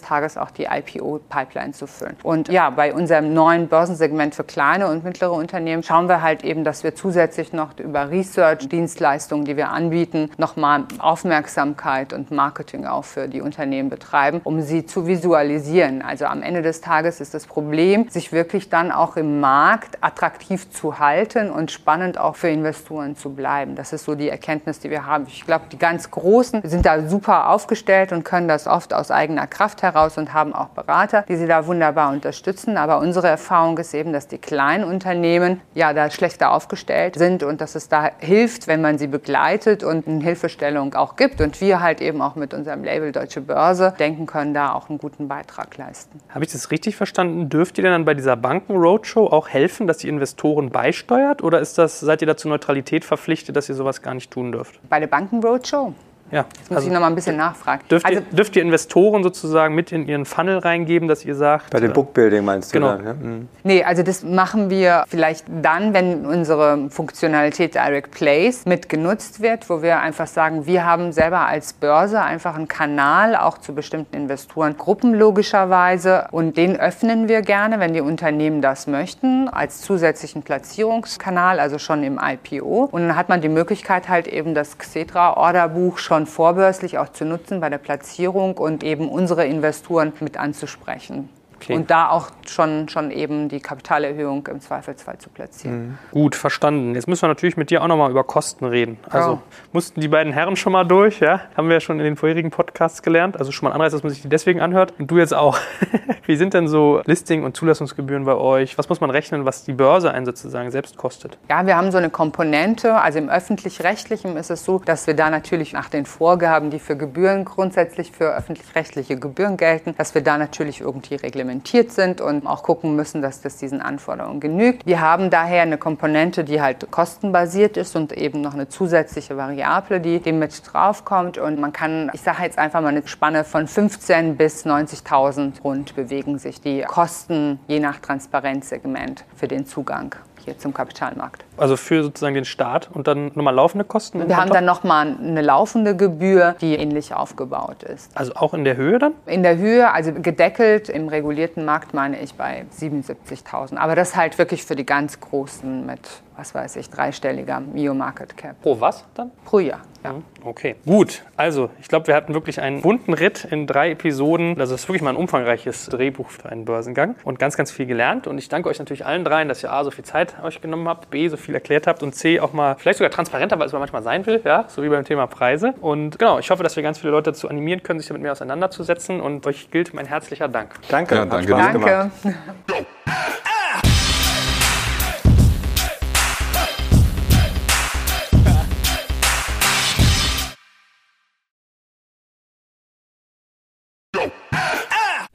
Tages auch die IPO-Pipeline zu füllen. Und ja, bei unserem neuen Börsensegment für kleine und mittlere Unternehmen schauen wir halt eben, dass wir zusätzlich noch über Research-Dienstleistungen, die wir anbieten, nochmal Aufmerksamkeit und Marketing auch für die Unternehmen betreiben, um sie zu visualisieren. Also am Ende des Tages ist das Problem, sich wirklich dann auch im Markt attraktiv zu halten und spannend auch für Investoren zu bleiben. Das ist so die Erkenntnis, die wir haben. Ich glaube, die ganz Großen sind da super aufgestellt und können das oft aus eigener Kraft heraus und haben auch Berater, die sie da wunderbar unterstützen. Aber unsere Erfahrung ist eben, dass die kleinen Unternehmen ja da schlechter aufgestellt sind und dass es da hilft, wenn man sie begleitet und eine Hilfestellung auch gibt. Und wir halt eben auch mit unserem Label Deutsche Börse denken können, da auch einen guten Beitrag leisten. Habe ich das richtig verstanden? Dürft ihr denn dann bei dieser Banken-Roadshow auch helfen, dass die Investoren beisteuert? Oder ist das, seid ihr dazu Neutralität verpflichtet, dass ihr sowas gar nicht tun dürft? Bei der Banken-Roadshow? Ja. Jetzt muss also, ich noch mal ein bisschen nachfragen. Dürft, also, ihr, dürft ihr Investoren sozusagen mit in ihren Funnel reingeben, dass ihr sagt. Bei dem Bookbuilding meinst du genau. dann? Ja? Mhm. Nee, also das machen wir vielleicht dann, wenn unsere Funktionalität Direct Place mit genutzt wird, wo wir einfach sagen, wir haben selber als Börse einfach einen Kanal auch zu bestimmten Investorengruppen logischerweise und den öffnen wir gerne, wenn die Unternehmen das möchten, als zusätzlichen Platzierungskanal, also schon im IPO. Und dann hat man die Möglichkeit halt eben das Xetra-Orderbuch schon schon vorbörslich auch zu nutzen bei der Platzierung und eben unsere Investoren mit anzusprechen. Okay. Und da auch schon, schon eben die Kapitalerhöhung im Zweifelsfall zu platzieren. Mhm. Gut, verstanden. Jetzt müssen wir natürlich mit dir auch nochmal über Kosten reden. Also oh. mussten die beiden Herren schon mal durch, ja? Haben wir ja schon in den vorherigen Podcasts gelernt. Also schon mal ein Anreiz, dass man sich die deswegen anhört. Und du jetzt auch. [LAUGHS] Wie sind denn so Listing- und Zulassungsgebühren bei euch? Was muss man rechnen, was die Börse ein sozusagen selbst kostet? Ja, wir haben so eine Komponente. Also im öffentlich-rechtlichen ist es so, dass wir da natürlich nach den Vorgaben, die für Gebühren grundsätzlich für öffentlich-rechtliche Gebühren gelten, dass wir da natürlich irgendwie reglementieren reglementiert sind und auch gucken müssen, dass das diesen Anforderungen genügt. Wir haben daher eine Komponente, die halt kostenbasiert ist und eben noch eine zusätzliche Variable, die dem mit draufkommt. Und man kann, ich sage jetzt einfach mal eine Spanne von 15 bis 90.000 rund bewegen sich die Kosten je nach Transparenzsegment für den Zugang hier zum Kapitalmarkt. Also für sozusagen den Start und dann nochmal laufende Kosten? Wir haben dann nochmal eine laufende Gebühr, die ähnlich aufgebaut ist. Also auch in der Höhe dann? In der Höhe, also gedeckelt im regulierten Markt meine ich bei 77.000. Aber das halt wirklich für die ganz Großen mit was weiß ich, dreistelliger Mio Market Cap. Pro was dann? Pro Jahr. Ja. Mhm. Okay, gut. Also, ich glaube, wir hatten wirklich einen bunten Ritt in drei Episoden. Also, es ist wirklich mal ein umfangreiches Drehbuch für einen Börsengang und ganz, ganz viel gelernt. Und ich danke euch natürlich allen dreien, dass ihr A, so viel Zeit euch genommen habt, B, so viel erklärt habt und C, auch mal vielleicht sogar transparenter, als man manchmal sein will, ja, so wie beim Thema Preise. Und genau, ich hoffe, dass wir ganz viele Leute dazu animieren können, sich damit mehr auseinanderzusetzen. Und euch gilt mein herzlicher Dank. Danke. Ja, danke. Danke. [LAUGHS]